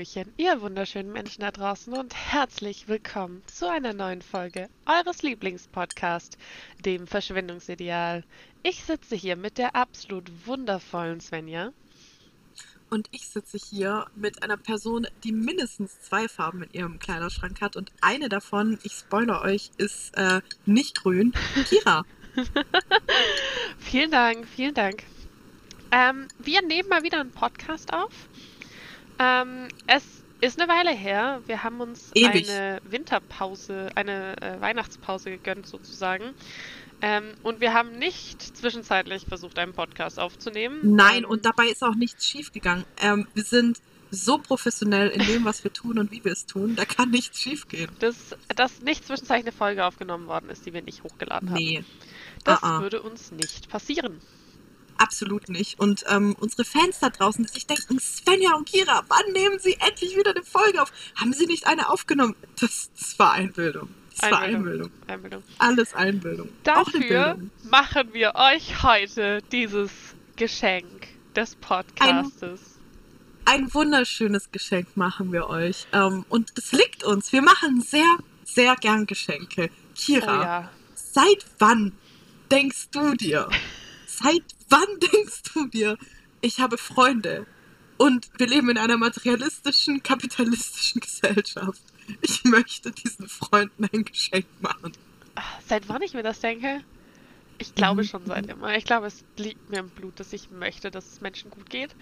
Hallöchen, ihr wunderschönen Menschen da draußen und herzlich willkommen zu einer neuen Folge eures Lieblingspodcasts, dem Verschwendungsideal. Ich sitze hier mit der absolut wundervollen Svenja. Und ich sitze hier mit einer Person, die mindestens zwei Farben in ihrem Kleiderschrank hat. Und eine davon, ich spoilere euch, ist äh, nicht grün. Kira. vielen Dank, vielen Dank. Ähm, wir nehmen mal wieder einen Podcast auf. Ähm, es ist eine Weile her. Wir haben uns Ewig. eine Winterpause, eine äh, Weihnachtspause gegönnt sozusagen. Ähm, und wir haben nicht zwischenzeitlich versucht, einen Podcast aufzunehmen. Nein, Ähm, und dabei ist auch nichts schiefgegangen. Ähm, wir sind so professionell in dem, was wir tun und wie wir es tun. Da kann nichts schiefgehen. dass, dass nicht zwischenzeitlich eine Folge aufgenommen worden ist, die wir nicht hochgeladen haben. Nee, Das ah, ah. würde uns nicht passieren. Absolut nicht. Und ähm, unsere Fans da draußen, die sich denken, Svenja und Kira, wann nehmen sie endlich wieder eine Folge auf? Haben sie nicht eine aufgenommen? Das, das war Einbildung. Das war Einbildung. Einbildung. Alles Einbildung. Dafür Bildung. machen wir euch heute dieses Geschenk des Podcastes. ein wunderschönes Geschenk machen wir euch. Ähm, und es liegt uns. Wir machen sehr, sehr gern Geschenke. Oh Kira, ja. seit wann denkst du dir? Seit wann denkst du dir, ich habe Freunde und wir leben in einer materialistischen, kapitalistischen Gesellschaft. Ich möchte diesen Freunden ein Geschenk machen. Seit wann ich mir das denke? Ich glaube Mhm. schon seit immer. Ich glaube, es liegt mir im Blut, dass ich möchte, dass es Menschen gut geht.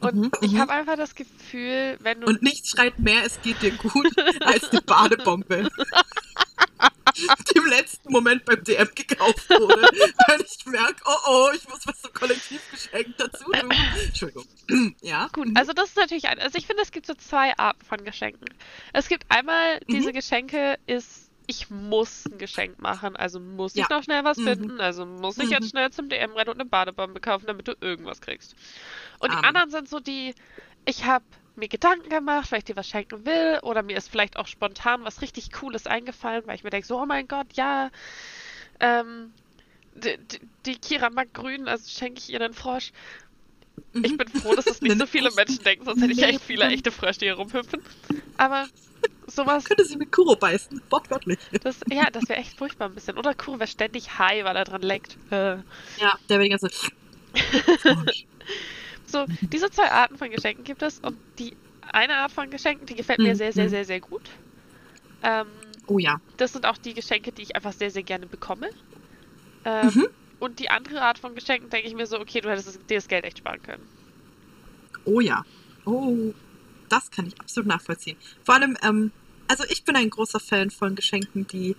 Und Mhm, ich mhm. habe einfach das Gefühl, wenn du Und nichts schreit mehr, es geht dir gut, als die Badebombe. Die im letzten Moment beim DM gekauft wurde. Weil ich merke, oh oh, ich muss was zum Kollektivgeschenk dazu tun. Entschuldigung. Ja? Gut, also das ist natürlich ein. Also ich finde, es gibt so zwei Arten von Geschenken. Es gibt einmal diese Mhm. Geschenke, ist, ich muss ein Geschenk machen, also muss ich Ja. noch schnell was Mhm. finden, also muss ich Mhm. jetzt schnell zum DM rennen und eine Badebombe kaufen, damit du irgendwas kriegst. Und die Amen. anderen sind so die, ich habe mir Gedanken gemacht, weil ich dir was schenken will, oder mir ist vielleicht auch spontan was richtig Cooles eingefallen, weil ich mir denke, so, oh mein Gott, ja, ähm, die, die, Kira mag grün, also schenke ich ihr einen Frosch. Ich bin froh, dass es nicht so viele Menschen denken, sonst hätte ich echt viele echte Frösche, die hier rumhüpfen. Aber sowas, Könnte sie mit Kuro beißen. Wortwörtlich. das, ja, das wäre echt furchtbar ein bisschen. Oder Kuro wäre ständig high, weil er dran leckt. Äh. Ja, der wäre die ganze So, diese zwei Arten von Geschenken gibt es und die eine Art von Geschenken, die gefällt mir Mhm. sehr, sehr, sehr, sehr gut. Ähm, Oh ja. das sind auch die Geschenke, die ich einfach sehr, sehr gerne bekomme. Ähm, Mhm. Und die andere Art von Geschenken denke ich mir so, okay, du hättest das- dir das Geld echt sparen können. Oh ja. Oh, das kann ich absolut nachvollziehen. Vor allem, ähm, also ich bin ein großer Fan von Geschenken, die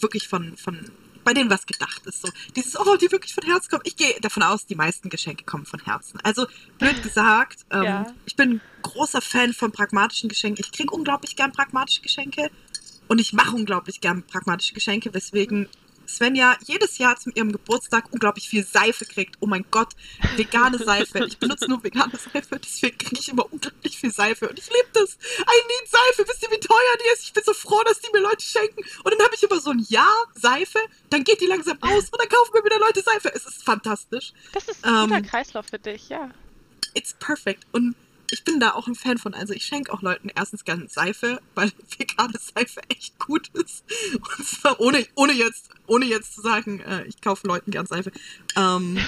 wirklich von, von, bei denen was gedacht ist. So dieses, oh, die wirklich von Herzen kommen. Ich gehe davon aus, die meisten Geschenke kommen von Herzen. Also blöd gesagt, ähm, Ja. ich bin großer Fan von pragmatischen Geschenken. Ich kriege unglaublich gern pragmatische Geschenke und ich mache unglaublich gern pragmatische Geschenke, weswegen Svenja jedes Jahr zu ihrem Geburtstag unglaublich viel Seife kriegt. Oh mein Gott, vegane Seife. Ich benutze nur vegane Seife, deswegen kriege ich immer unglaublich viel Seife. Und ich liebe das. I need Seife. Wisst ihr, wie teuer die ist? Ich bin so froh, dass die mir Leute schenken. Und dann habe ich immer so ein Jahr Seife, dann geht die langsam aus und dann kaufen mir wieder Leute Seife. Es ist fantastisch. Das ist ein guter Ähm, Kreislauf für dich, ja. It's perfect. Und ich bin da auch ein Fan von. Also ich schenke auch Leuten erstens gerne Seife, weil vegane Seife echt gut ist. Und zwar ohne, ohne, jetzt, ohne jetzt zu sagen, äh, ich kaufe Leuten gern Seife. Ähm,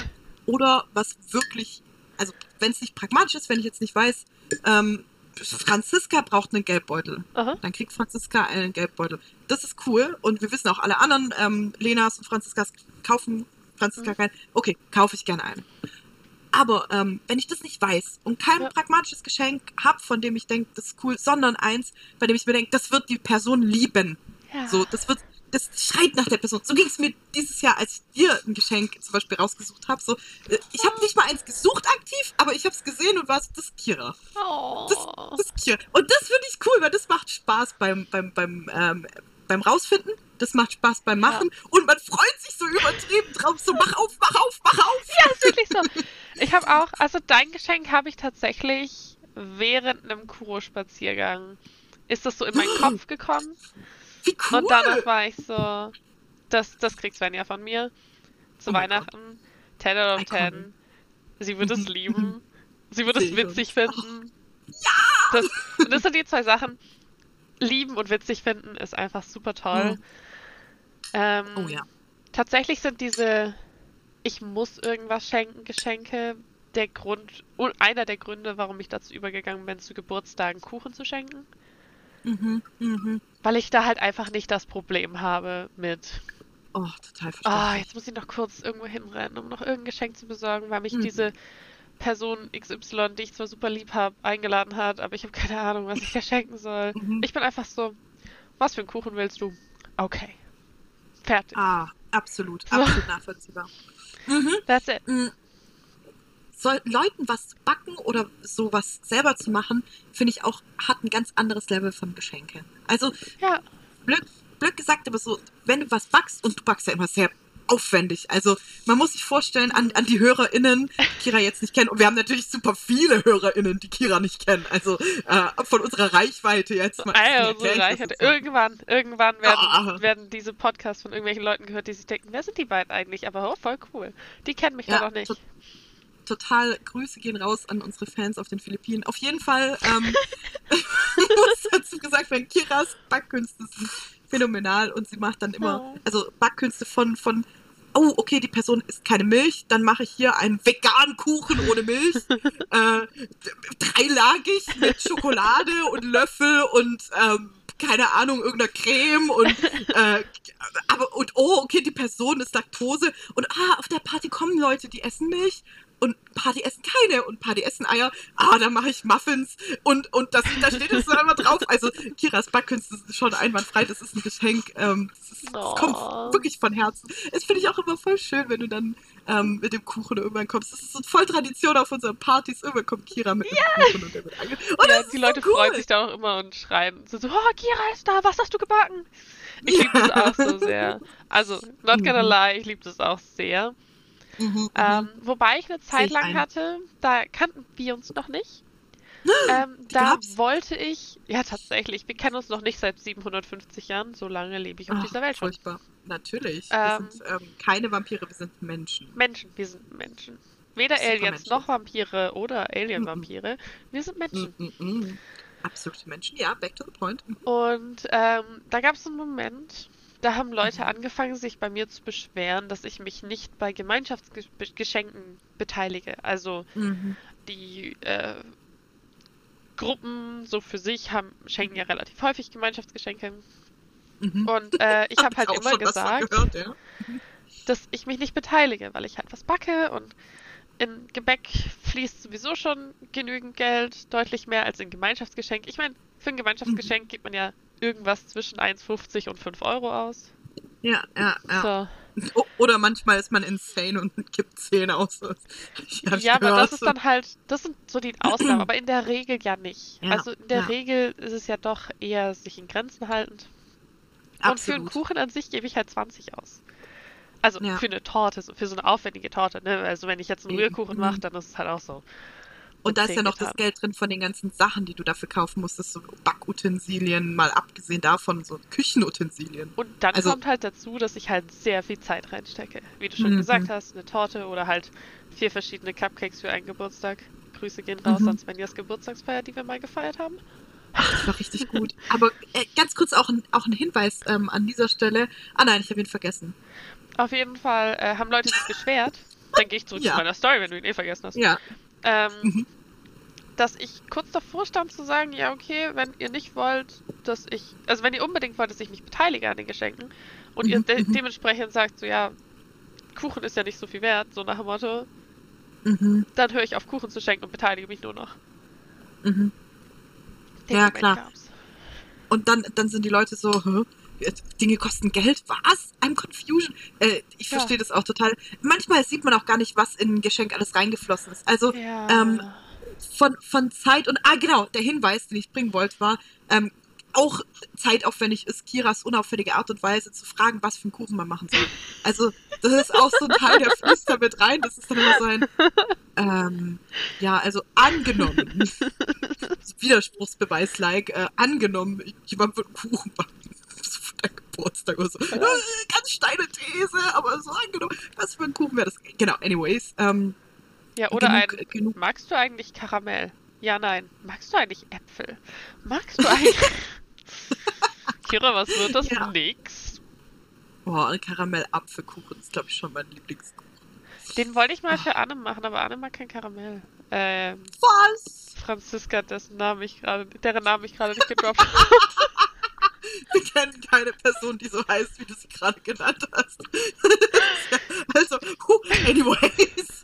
oder was wirklich, also wenn es nicht pragmatisch ist, wenn ich jetzt nicht weiß, ähm, Franziska braucht einen Geldbeutel. Aha. Dann kriegt Franziska einen Geldbeutel. Das ist cool. Und wir wissen auch, alle anderen ähm, Lenas und Franziskas kaufen Franziska Mhm. keinen. Okay, kaufe ich gerne einen. Aber ähm, wenn ich das nicht weiß und kein Ja. pragmatisches Geschenk habe, von dem ich denke, das ist cool, sondern eins, bei dem ich mir denke, das wird die Person lieben. ja. So, das wird, das schreit nach der Person. So ging es mir dieses Jahr, als ich dir ein Geschenk zum Beispiel rausgesucht habe. So, äh, ich habe nicht mal eins gesucht aktiv, aber ich habe es gesehen und war so, das ist Kira. Oh. Das ist Kira. Und das finde ich cool, weil das macht Spaß beim, beim, beim, ähm, beim Rausfinden. Das macht Spaß beim Machen. Und man freut sich so übertrieben drauf. So, mach auf, mach auf, mach auf. Ja, ist wirklich so. Ich habe auch, also dein Geschenk habe ich tatsächlich während einem Kuro-Spaziergang. Ist das so in meinen Kopf gekommen? Wie cool. Und danach war ich so, das, das kriegt Svenja von mir. Zu Oh Weihnachten. 10 out of Iconic. 10. Sie wird es lieben. Sie wird es witzig finden. ja! Das, und das sind die zwei Sachen. Lieben und witzig finden ist einfach super toll. Mhm. Ähm, Oh ja. Tatsächlich sind diese Ich muss irgendwas schenken Geschenke der Grund, und einer der Gründe, warum ich dazu übergegangen bin, zu Geburtstagen Kuchen zu schenken. Mhm. Mhm. Weil ich da halt einfach nicht das Problem habe mit, Oh, total ah, verständlich. jetzt muss ich noch kurz irgendwo hinrennen, um noch irgendein Geschenk zu besorgen, weil mich Mhm. diese Person XY, die ich zwar super lieb habe, eingeladen hat, aber ich habe keine Ahnung, was ich ihr schenken soll. Mhm. Ich bin einfach so, was für einen Kuchen willst du? Okay. Fertig. Ah, absolut, So. absolut nachvollziehbar. Mhm. That's it. Mm. Soll Leuten was backen oder sowas selber zu machen, finde ich auch, hat ein ganz anderes Level von Geschenke. Also, Ja. blöd, blöd gesagt, aber so, wenn du was backst, und du backst ja immer sehr aufwendig. Also, man muss sich vorstellen, an, an die HörerInnen, die Kira jetzt nicht kennen, und wir haben natürlich super viele HörerInnen, die Kira nicht kennen. Also, äh, von unserer Reichweite jetzt mal. Ah, unsere Reichweite. Irgendwann, irgendwann werden, Ja. werden diese Podcasts von irgendwelchen Leuten gehört, die sich denken, wer sind die beiden eigentlich? Aber oh, voll cool. Die kennen mich Ja, da noch nicht. to- total Grüße gehen raus an unsere Fans auf den Philippinen. Auf jeden Fall ähm, muss dazu gesagt werden, Kiras Backkünste sind phänomenal und sie macht dann immer, also Backkünste von, von oh, okay, die Person isst keine Milch, dann mache ich hier einen veganen Kuchen ohne Milch, äh, dreilagig mit Schokolade und Löffel und ähm, keine Ahnung, irgendeiner Creme und äh, aber und oh, okay, die Person ist Laktose und ah, auf der Party kommen Leute, die essen Milch und Party essen keine und Party essen Eier. Ah, dann mache ich Muffins und und das da steht es dann immer drauf. Also Kiras Backkünste sind schon einwandfrei, das ist ein Geschenk. Ähm, das, ist, das kommt Oh. wirklich von Herzen. Das finde ich auch immer voll schön, wenn du dann ähm, mit dem Kuchen irgendwann kommst. Das ist so voll Tradition auf unseren Partys. Irgendwann kommt Kira mit dem Kuchen und der wird ange und ja, die Leute so cool. freuen sich da auch immer und schreien so, so oh, Kira ist da, was hast du gebacken? Ich liebe das auch so sehr. Also, not gonna Mhm. lie, ich liebe das auch sehr. Mhm, mhm. Ähm, wobei ich eine Zeit ich lang ein. hatte, da kannten wir uns noch nicht. Ähm, da gab's? wollte ich, ja tatsächlich, wir kennen uns noch nicht seit 750 Jahren, so lange lebe ich auf Ach, dieser Welt schon. Furchtbar. Natürlich. Ähm, wir sind ähm, keine Vampire, wir sind Menschen. Menschen, wir sind Menschen. Weder Aliens noch Vampire oder Alien-Vampire, wir sind Menschen. Mm. Absolute Menschen, ja, back to the point. Und ähm, da gab es einen Moment, da haben Leute angefangen, sich bei mir zu beschweren, dass ich mich nicht bei Gemeinschaftsgeschenken beteilige. Also Mhm. die äh, Gruppen so für sich haben, schenken ja relativ häufig Gemeinschaftsgeschenke. Mhm. Und äh, ich habe halt immer gesagt, Gehört, ja. dass ich mich nicht beteilige, weil ich halt was backe und in Gebäck fließt sowieso schon genügend Geld, deutlich mehr als in Gemeinschaftsgeschenk. Ich meine, für ein Gemeinschaftsgeschenk gibt man ja irgendwas zwischen 1,50 und 5 Euro aus. Ja, ja, ja. So. Oder manchmal ist man insane und gibt 10 aus. Ja, aber das ist dann halt, das sind so die Ausnahmen, aber in der Regel ja nicht. Ja, also in der ja. Regel ist es ja doch eher sich in Grenzen haltend. Und für einen Absolut. Kuchen an sich gebe ich halt 20 aus. Also Ja. für eine Torte, für so eine aufwendige Torte, ne? Also wenn ich jetzt einen Mhm. Rührkuchen mache, dann ist es halt auch so. Und da ist 10 ja noch das. Geld drin von den ganzen Sachen, die du dafür kaufen musstest, so Backutensilien, mal abgesehen davon, so Küchenutensilien. Und dann Also- kommt halt dazu, dass ich halt sehr viel Zeit reinstecke. Wie du schon Mhm. gesagt hast, eine Torte oder halt vier verschiedene Cupcakes für einen Geburtstag. Grüße gehen raus Mhm. an Svenjas Geburtstagsfeier, die wir mal gefeiert haben. Das war richtig gut. Aber äh, ganz kurz auch ein, auch ein Hinweis ähm, an dieser Stelle. Ah nein, ich habe ihn vergessen. Auf jeden Fall äh, haben Leute sich beschwert. Dann gehe ich zurück Ja. zu meiner Story, wenn du ihn eh vergessen hast. Ja. Ähm, Mhm. Dass ich kurz davor stand zu sagen, ja, okay, wenn ihr nicht wollt, dass ich, also wenn ihr unbedingt wollt, dass ich mich beteilige an den Geschenken und ihr Mhm, de mhm. dementsprechend sagt, so ja, Kuchen ist ja nicht so viel wert, so nach dem Motto, Mhm. dann höre ich auf Kuchen zu schenken und beteilige mich nur noch. Mhm. Den Ja, Moment klar. gab's. Und dann, dann sind die Leute so, Hä? Dinge kosten Geld? Was? I'm confusion. Äh, ich Ja. verstehe das auch total. Manchmal sieht man auch gar nicht, was in ein Geschenk alles reingeflossen ist. Also Ja. ähm, von, von Zeit und, ah genau, der Hinweis, den ich bringen wollte, war, ähm, auch zeitaufwendig ist Kiras unauffällige Art und Weise zu fragen, was für einen Kuchen man machen soll. Also, das ist auch so ein Teil, der fließt da mit rein. Das ist dann immer so ein, ähm, ja, also angenommen, Widerspruchsbeweis-like, äh, angenommen, jemand wird einen Kuchen deinen Geburtstag oder so. Äh, ganz steile These, aber so angenommen, was für ein Kuchen wäre das? Genau, anyways. Ähm, ja, oder genug- ein, genug- magst du eigentlich Karamell? Ja, nein. Magst du eigentlich Äpfel? Magst du eigentlich. Kira, was wird das? Ja. Nix. Boah, Karamell-Apfelkuchen ist, glaube ich, schon mein Lieblingskuchen. Den wollte ich mal Ah. für Anne machen, aber Anne mag kein Karamell. Ähm, Was? Franziska, dessen Namen ich gerade, deren Namen ich gerade nicht gedroppt habe. Wir kennen keine Person, die so heißt, wie du sie gerade genannt hast. also, huh, anyways.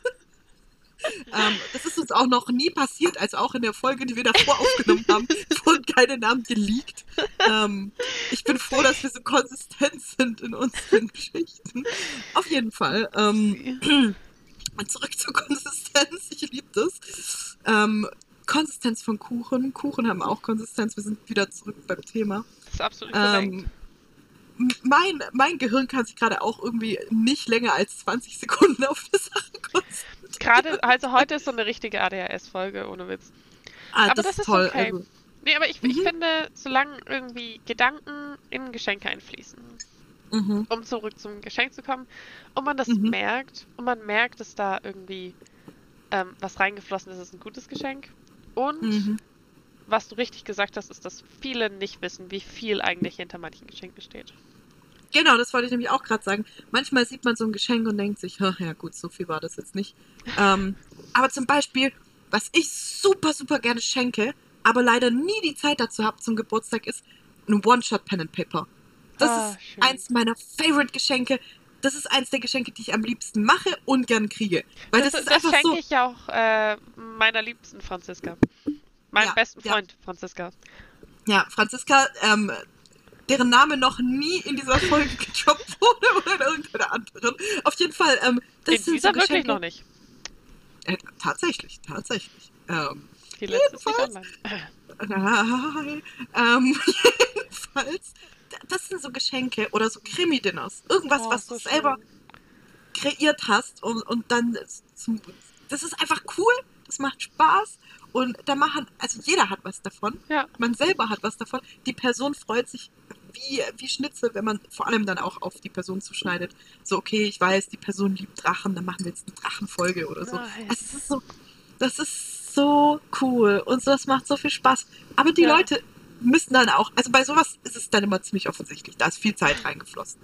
Ähm, das ist uns auch noch nie passiert, also auch in der Folge, die wir davor aufgenommen haben, wurden keine Namen geleakt. Ähm, ich bin froh, dass wir so konsistent sind in unseren Geschichten. Auf jeden Fall. Ähm, zurück zur Konsistenz. Ich liebe das. Ähm, Konsistenz von Kuchen. Kuchen haben auch Konsistenz. Wir sind wieder zurück beim Thema. Das ist absolut korrekt. Ähm, m- mein, mein Gehirn kann sich gerade auch irgendwie nicht länger als 20 Sekunden auf eine Sache konzentrieren. Gerade, also heute ist so eine richtige ADHS-Folge, ohne Witz. Ah, Aber das ist toll. okay. Also, Nee, aber ich, ich Mhm. finde, solange irgendwie Gedanken in Geschenke einfließen, mhm, um zurück zum Geschenk zu kommen, und man das Mhm. merkt, und man merkt, dass da irgendwie ähm, was reingeflossen ist, ist ein gutes Geschenk. Und mhm. was du richtig gesagt hast, ist, dass viele nicht wissen, wie viel eigentlich hinter manchen Geschenken steht. Genau, das wollte ich nämlich auch gerade sagen. Manchmal sieht man so ein Geschenk und denkt sich, "Ha, ja gut, so viel war das jetzt nicht. Ähm, aber zum Beispiel, was ich super, super gerne schenke, aber leider nie die Zeit dazu habe zum Geburtstag, ist ein One-Shot-Pen and Paper. Das Ah, ist schön. eins meiner Favorite-Geschenke. Das ist eins der Geschenke, die ich am liebsten mache und gern kriege. Weil das, das ist das einfach schenke so. ich ja auch äh, meiner liebsten Franziska. Meinem Ja, besten ja. Freund, Franziska. Ja, Franziska, ähm, deren Name noch nie in dieser Folge gedroppt wurde oder in irgendeiner anderen. Auf jeden Fall, ähm, das In sind dieser so wirklich Geschenke. noch nicht. Äh, tatsächlich, tatsächlich. Ähm, Die letzte Jedenfalls- nein, ähm, jedenfalls, das sind so Geschenke oder so Krimi-Dinners. Irgendwas, Oh, was so du selber schön. kreiert hast und, und dann zum, das ist einfach cool, das macht Spaß und da machen, also jeder hat was davon, Ja. man selber hat was davon, die Person freut sich wie, wie Schnitzel, wenn man vor allem dann auch auf die Person zuschneidet. So, okay, ich weiß, die Person liebt Drachen, dann machen wir jetzt eine Drachenfolge oder so. Nice. Es ist so, das ist so cool und so, das macht so viel Spaß. Aber die Ja. Leute müssen dann auch, also bei sowas ist es dann immer ziemlich offensichtlich, da ist viel Zeit reingeflossen.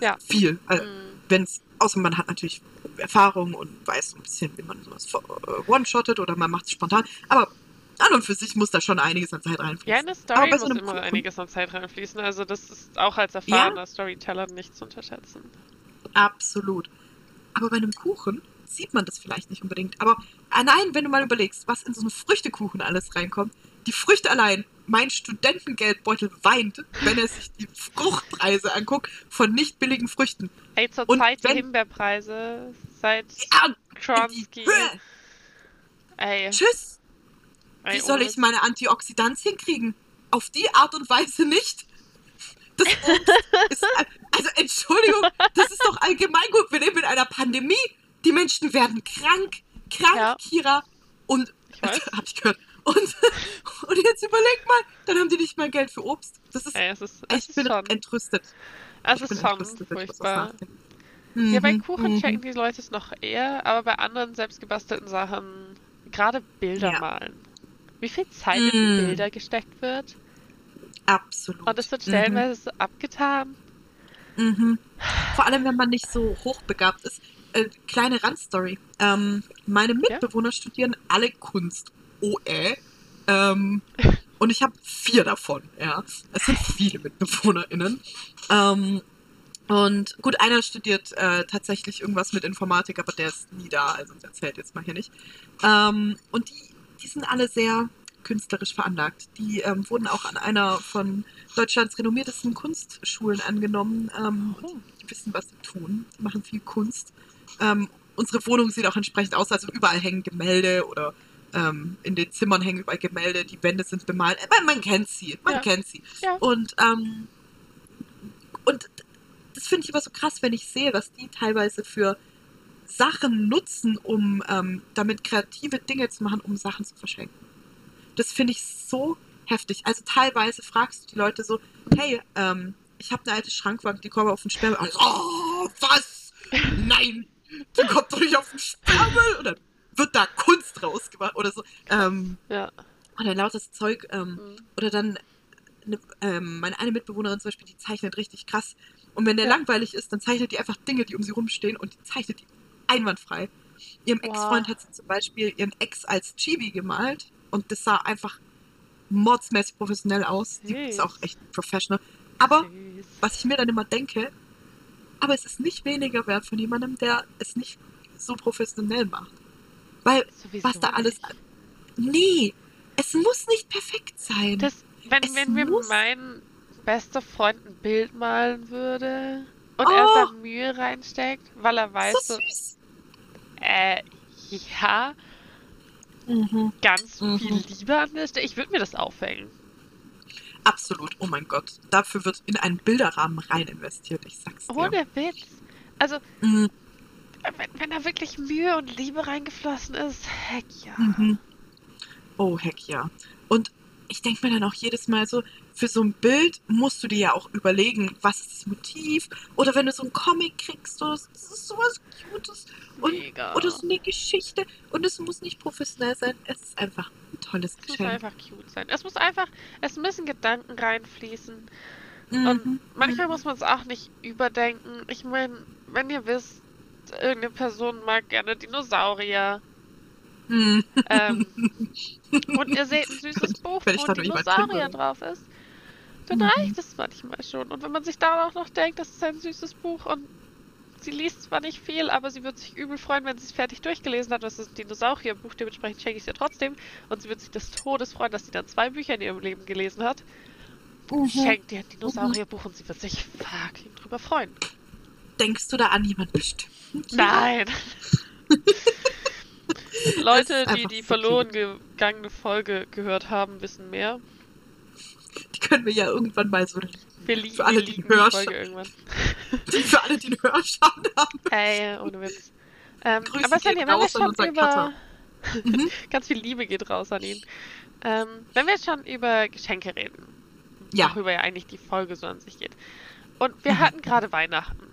Ja. Viel. Also, Mm. wenn es, außer man hat natürlich Erfahrung und weiß so ein bisschen, wie man sowas äh, one-shottet oder man macht es spontan. Aber an und für sich muss da schon einiges an Zeit Ja, reinfließen. in der Aber Story so muss immer Kuchen- einiges an Zeit reinfließen. Also das ist auch als erfahrener Storyteller nicht zu unterschätzen. Absolut. Aber bei einem Kuchen sieht man das vielleicht nicht unbedingt. Aber allein, wenn du mal überlegst, was in so einen Früchtekuchen alles reinkommt, die Früchte allein, mein Studentengeldbeutel weint, wenn er sich die Fruchtpreise anguckt von nicht billigen Früchten. Ey, zur Und Zeit die wenn- Himbeerpreise seit Ja, die. Höhe. Ey, Tschüss. Wie soll ich meine Antioxidantien kriegen? Auf die Art und Weise nicht. Das ist, also Entschuldigung, das ist doch allgemein gut. Wir leben in einer Pandemie. Die Menschen werden krank, krank, Ja. Kira. Und, Ich weiß. hab ich gehört. Und, und jetzt überleg mal, dann haben die nicht mal Geld für Obst. Das ist, Ey, es ist, es ich ist bin schon, entrüstet. ich bin ist schon entrüstet, furchtbar. Ja, bei Mhm, Kuchen mhm. checken die Leute es noch eher, aber bei anderen selbstgebastelten Sachen, gerade Bilder Ja. malen. Wie viel Zeit in die Mm. Bilder gesteckt wird. Absolut. Und es wird Mhm. stellenweise so abgetan. Mhm. Vor allem, wenn man nicht so hochbegabt ist. Äh, kleine Randstory. Ähm, meine Mitbewohner studieren alle Kunst. Oh, äh. Ähm, und ich habe vier davon, ja. Es sind viele MitbewohnerInnen. Ähm, und gut, einer studiert äh, tatsächlich irgendwas mit Informatik, aber der ist nie da, also der zählt jetzt mal hier nicht. Ähm, und die, die sind alle sehr künstlerisch veranlagt. Die ähm, wurden auch an einer von Deutschlands renommiertesten Kunstschulen angenommen. Ähm, Oh. die wissen, was sie tun. Die machen viel Kunst. Ähm, unsere Wohnung sieht auch entsprechend aus, also überall hängen Gemälde oder ähm, in den Zimmern hängen überall Gemälde, die Wände sind bemalt. Man, man kennt sie, man Ja. kennt sie. Ja. Und, ähm, und das finde ich immer so krass, wenn ich sehe, was die teilweise für Sachen nutzen, um ähm, damit kreative Dinge zu machen, um Sachen zu verschenken. Das finde ich so heftig. Also teilweise fragst du die Leute so, hey, ähm, ich habe eine alte Schrankwand, die kommt auf den Sperrmüll. Alles, oh, was? Nein, die kommt doch nicht auf den Sperrmüll. Und dann, wird da Kunst rausgemacht oder so. Ähm, Ja. oder lautes Zeug. Ähm, Mhm. oder dann eine, ähm, meine eine Mitbewohnerin zum Beispiel, die zeichnet richtig krass. Und wenn der Ja. langweilig ist, dann zeichnet die einfach Dinge, die um sie rumstehen und die zeichnet die einwandfrei. Ihrem Wow. Ex-Freund hat sie zum Beispiel ihren Ex als Chibi gemalt und das sah einfach mordsmäßig professionell aus. Die ist auch echt professional. Aber Süß. was ich mir dann immer denke, aber es ist nicht weniger wert von jemandem, der es nicht so professionell macht. Weil Sowieso was da alles. Nee, es muss nicht perfekt sein. Das, wenn, wenn mir mein bester Freund ein Bild malen würde und Oh. er da Mühe reinsteckt, weil er weiß, so so, süß. äh, ja, ganz Mhm. viel Liebe an der Stelle, ich würde mir das aufhängen. Absolut, oh mein Gott. Dafür wird in einen Bilderrahmen rein investiert, ich sag's dir. Ohne Witz. Also, Mhm. wenn, wenn da wirklich Mühe und Liebe reingeflossen ist, heck ja. Mhm. Oh, heck ja. Und ich denke mir dann auch jedes Mal so, für so ein Bild musst du dir ja auch überlegen, was ist das Motiv? Oder wenn du so einen Comic kriegst, oder so, das ist sowas Cutes. Und, Mega. oder so eine Geschichte. Und es muss nicht professionell sein, es ist einfach ein tolles es muss Geschenk. einfach cute sein. Es muss einfach, es müssen Gedanken reinfließen. Mhm. Und manchmal muss man es auch nicht überdenken. Ich meine, wenn ihr wisst, irgendeine Person mag gerne Dinosaurier Mhm. ähm, und ihr seht ein süßes Buch, wo jemand Dinosaurier drauf ist, dann Mhm. reicht es manchmal schon. Und wenn man sich da auch noch denkt, das ist ein süßes Buch und sie liest zwar nicht viel, aber sie wird sich übel freuen, wenn sie es fertig durchgelesen hat. Das ist ein Dinosaurierbuch, dementsprechend schenke ich es ihr trotzdem. Und sie wird sich des Todes freuen, dass sie dann zwei Bücher in ihrem Leben gelesen hat. Mhm. Schenkt ihr ein Dinosaurierbuch und sie wird sich fucking drüber freuen. Denkst du da an jemand bestimmt? Nein! Leute, die die verloren gegangene Folge gehört haben, wissen mehr. Können wir ja irgendwann mal so Wir, li Für alle, wir die liegen die Folge irgendwann. für alle, die einen Hörschaden haben. Ey, ohne Witz. Ähm, Grüße aber gehen wenn wir schon über... Mhm. Ganz viel Liebe geht raus an ihn. Ähm, wenn wir schon über Geschenke reden, Ja. worüber ja eigentlich die Folge so an sich geht. Und wir Mhm. hatten gerade Weihnachten.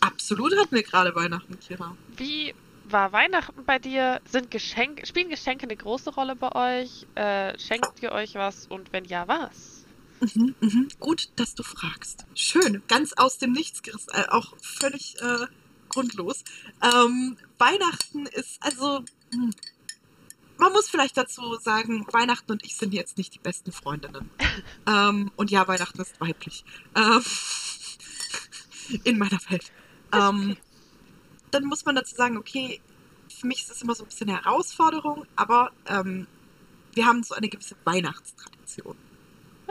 Absolut hatten wir gerade Weihnachten, Kira. Wie war Weihnachten bei dir? Sind Geschenke, spielen Geschenke eine große Rolle bei euch? Äh, schenkt ihr euch was? Und wenn ja, was? Mhm, mhm. Gut, dass du fragst. Schön, ganz aus dem Nichts gerissen, äh, auch völlig äh, grundlos. Ähm, Weihnachten ist also. hm, Man muss vielleicht dazu sagen, Weihnachten und ich sind jetzt nicht die besten Freundinnen. ähm, und ja, Weihnachten ist weiblich. Ähm, in meiner Welt. Ähm, dann muss man dazu sagen, okay, für mich ist es immer so ein bisschen eine Herausforderung, aber ähm, wir haben so eine gewisse Weihnachtstradition.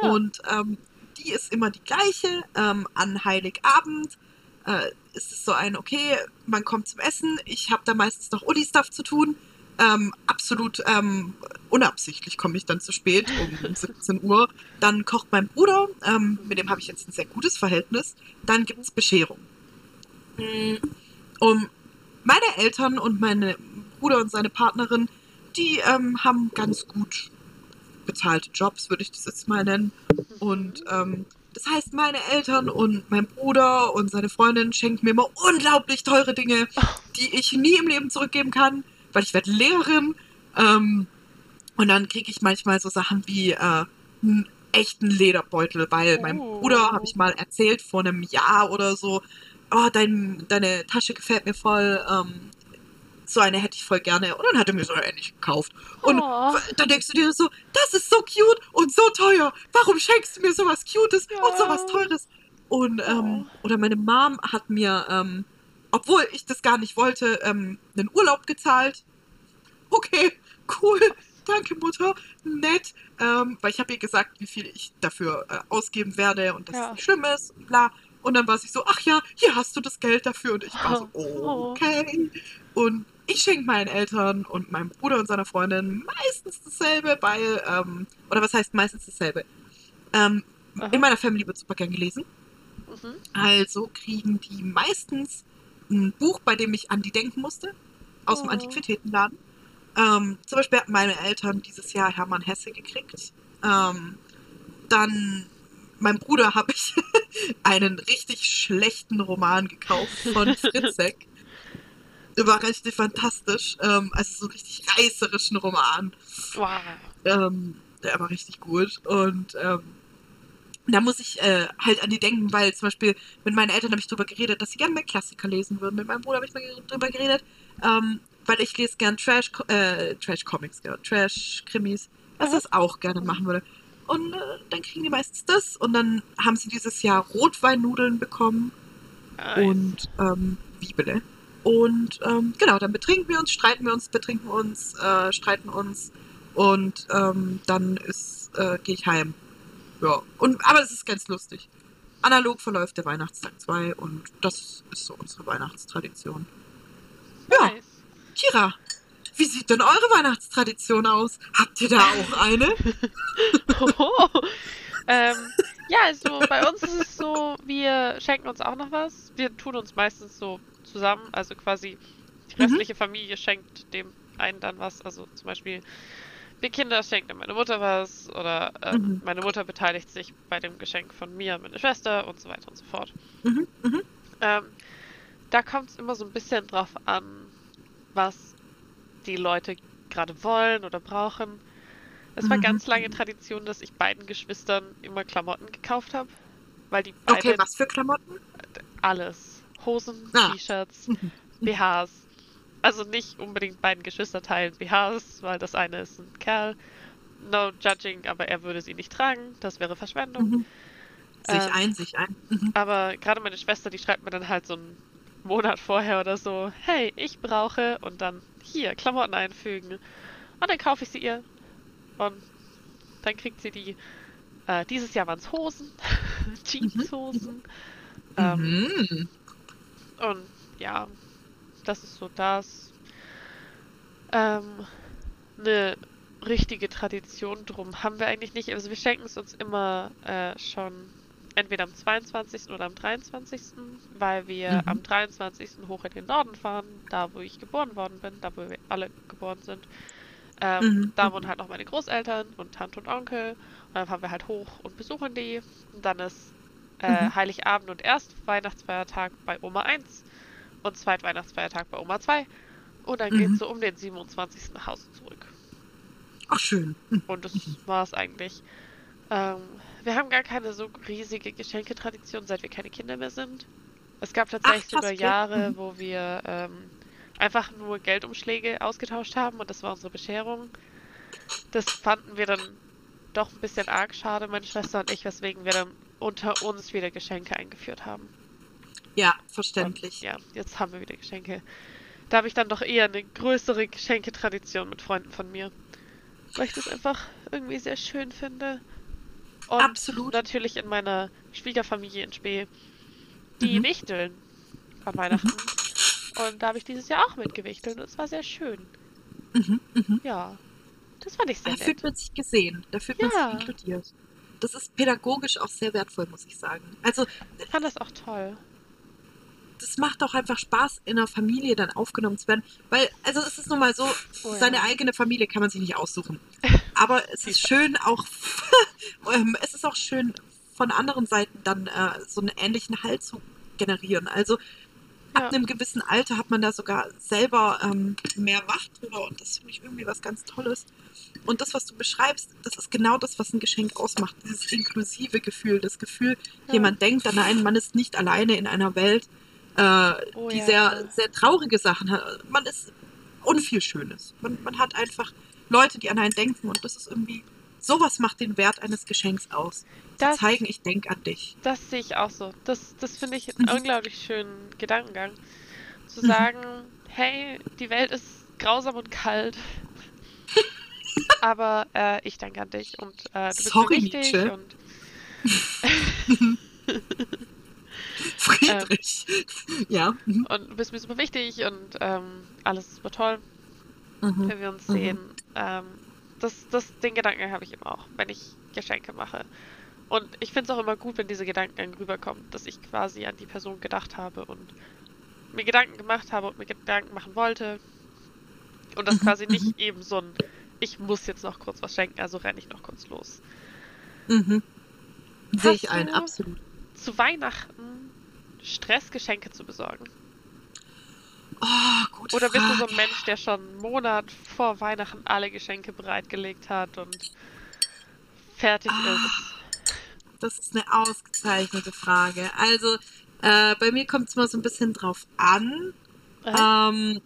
Ja. Und ähm, die ist immer die gleiche. Ähm, an Heiligabend äh, ist es so ein, okay, man kommt zum Essen. Ich habe da meistens noch Uni-Stuff zu tun. Ähm, absolut ähm, unabsichtlich komme ich dann zu spät, um 17 Uhr. Dann kocht mein Bruder, ähm, mit dem habe ich jetzt ein sehr gutes Verhältnis. Dann gibt es Bescherung. Um meine Eltern und mein Bruder und seine Partnerin, die ähm, haben ganz gut bezahlte Jobs, würde ich das jetzt mal nennen. Und ähm, das heißt, meine Eltern und mein Bruder und seine Freundin schenken mir immer unglaublich teure Dinge, die ich nie im Leben zurückgeben kann, weil ich werde Lehrerin. Ähm, und dann kriege ich manchmal so Sachen wie äh, einen echten Lederbeutel, weil meinem Oh. Bruder, habe ich mal erzählt, vor einem Jahr oder so, oh, dein, deine Tasche gefällt mir voll, ähm, so eine hätte ich voll gerne. Und dann hat er mir so eine ähnlich gekauft. Und Oh. dann denkst du dir so, das ist so cute und so teuer. Warum schenkst du mir sowas Cutes Ja. und sowas Teures? Und, ähm, Oh. oder meine Mom hat mir, ähm, obwohl ich das gar nicht wollte, ähm, einen Urlaub gezahlt. Okay, cool. Danke, Mutter. Nett. Ähm, weil ich habe ihr gesagt, wie viel ich dafür äh, ausgeben werde und dass Ja. es nicht schlimm ist und bla. Und dann war sie so, ach ja, hier hast du das Geld dafür. Und ich war so, Oh. okay. Und ich schenke meinen Eltern und meinem Bruder und seiner Freundin meistens dasselbe, weil, ähm, oder was heißt meistens dasselbe? Ähm, in meiner Family wird super gern gelesen. Mhm. Also kriegen die meistens ein Buch, bei dem ich an die denken musste, aus dem Oh. Antiquitätenladen. Ähm, zum Beispiel hatten meine Eltern dieses Jahr Hermann Hesse gekriegt. Ähm, dann meinem Bruder habe ich einen richtig schlechten Roman gekauft von Fritzek. War richtig fantastisch. Ähm, also so einen richtig reißerischen Roman. Wow. Ähm, der war richtig gut. Und ähm, da muss ich äh, halt an die denken, weil zum Beispiel mit meinen Eltern habe ich drüber geredet, dass sie gerne mehr Klassiker lesen würden. Mit meinem Bruder habe ich mal drüber geredet, ähm, weil ich lese gern Trash, äh, Trash Comics, genau, Trash Krimis, dass ich das auch gerne machen würde. Und äh, dann kriegen die meistens das und dann haben sie dieses Jahr Rotweinnudeln bekommen Nice. und ähm, Bibele. Und ähm, genau, dann betrinken wir uns, streiten wir uns, betrinken uns, äh, streiten uns und ähm, dann ist, äh, gehe ich heim. Ja, und, aber es ist ganz lustig. Analog verläuft der Weihnachtstag 2 und das ist so unsere Weihnachtstradition. Ja, Nice. Kira, wie sieht denn eure Weihnachtstradition aus? Habt ihr da auch eine? Oh. ähm, ja, also bei uns ist es so, wir schenken uns auch noch was. Wir tun uns meistens so zusammen, also quasi die Mhm. restliche Familie schenkt dem einen dann was. Also zum Beispiel wir Kinder schenken dann meine Mutter was oder ähm, Mhm. meine Mutter beteiligt sich bei dem Geschenk von mir, meine Schwester und so weiter und so fort. Mhm, mhm, Ähm, da kommt es immer so ein bisschen drauf an, was die Leute gerade wollen oder brauchen. Es war Mhm. ganz lange Tradition, dass ich beiden Geschwistern immer Klamotten gekauft habe, weil die beide Okay, was für Klamotten? alles, Hosen, Ah. T-Shirts, Mhm. BHs, also nicht unbedingt beiden Geschwisterteilen BHs, weil das eine ist ein Kerl, no judging, aber er würde sie nicht tragen, das wäre Verschwendung. Mhm. Sich Ähm, ein, sich ein. Mhm. Aber gerade meine Schwester, die schreibt mir dann halt so einen Monat vorher oder so, hey, ich brauche und dann hier Klamotten einfügen. Und dann kaufe ich sie ihr. Und dann kriegt sie die. Äh, dieses Jahr waren es Hosen, Jeanshosen. Ähm, Mhm. Und ja, das ist so das. Ähm, eine richtige Tradition drum haben wir eigentlich nicht. Also wir schenken es uns immer äh, schon entweder am 22. oder am 23., weil wir Mhm. am 23. hoch in den Norden fahren, da wo ich geboren worden bin, da wo wir alle geboren sind. Ähm, Mhm. Da wohnen halt noch meine Großeltern und Tante und Onkel. Und dann fahren wir halt hoch und besuchen die. Und dann ist äh, Mhm. Heiligabend und Erstweihnachtsfeiertag bei Oma 1 und Zweitweihnachtsfeiertag bei Oma 2. Und dann Mhm. geht's so um den 27. nach Hause zurück. Ach, schön. Mhm. Und das war's eigentlich. Ähm, wir haben gar keine so riesige Geschenketradition, seit wir keine Kinder mehr sind. Es gab tatsächlich krass, sogar. Jahre, Mhm. wo wir ähm, einfach nur Geldumschläge ausgetauscht haben und das war unsere Bescherung. Das fanden wir dann doch ein bisschen arg schade, meine Schwester und ich, weswegen wir dann unter uns wieder Geschenke eingeführt haben. Ja, Und verständlich. ja, jetzt haben wir wieder Geschenke. Da habe ich dann doch eher eine größere Geschenketradition mit Freunden von mir. Weil ich das einfach irgendwie sehr schön finde. Und Absolut. natürlich in meiner Schwiegerfamilie in Spee die Mhm. Wichteln von Weihnachten. Und da habe ich dieses Jahr auch mitgewichtelt und es war sehr schön. Mhm, mhm. Ja, das fand ich sehr Da fühlt nett. man sich gesehen, da fühlt man Ja. sich inkludiert. Das ist pädagogisch auch sehr wertvoll, muss ich sagen. Also, Ich fand das auch toll. das macht auch einfach Spaß, in einer Familie dann aufgenommen zu werden. Weil, also es ist nun mal so, Oh ja. seine eigene Familie kann man sich nicht aussuchen. Aber es ist schön auch, ähm, es ist auch schön von anderen Seiten dann äh, so einen ähnlichen Halt zu generieren. Also ab Ja. einem gewissen Alter hat man da sogar selber ähm, mehr Macht drüber und das finde ich irgendwie was ganz Tolles. Und das, was du beschreibst, das ist genau das, was ein Geschenk ausmacht. Dieses inklusive Gefühl, das Gefühl, Ja. jemand denkt an einen, man ist nicht alleine in einer Welt, äh, Oh die ja. sehr, sehr traurige Sachen hat. Man ist und viel Schönes. Man, man hat einfach Leute, die an einen denken und das ist irgendwie, sowas macht den Wert eines Geschenks aus. Zu Das- zeigen, ich denke an dich. Das sehe ich auch so. Das, das finde ich einen Mhm. unglaublich schönen Gedankengang. Zu sagen, hey, die Welt ist grausam und kalt. Aber äh, ich denke an dich und äh, du bist Sorry, mir wichtig Nietzsche. und Friedrich. ja. Mhm. und du bist mir super wichtig und ähm, alles ist super toll, Mhm. wenn wir uns Mhm. sehen. Ähm, das, das, den Gedanken habe ich immer auch, wenn ich Geschenke mache. Und ich finde es auch immer gut, wenn diese Gedanken rüberkommen, dass ich quasi an die Person gedacht habe und mir Gedanken gemacht habe und mir Gedanken machen wollte. Und das Mhm, quasi mhm. nicht eben so ein, ich muss jetzt noch kurz was schenken, also renne ich noch kurz los. Mhm. Sehe ich ein, absolut. Zu Weihnachten Stress, Geschenke zu besorgen. Oh, gut. Oder bist du so Frage. ein Mensch, der schon einen Monat vor Weihnachten alle Geschenke bereitgelegt hat und fertig Ah. ist? Das ist eine ausgezeichnete Frage. Also, äh, bei mir kommt es mal so ein bisschen drauf an. Äh, Ähm,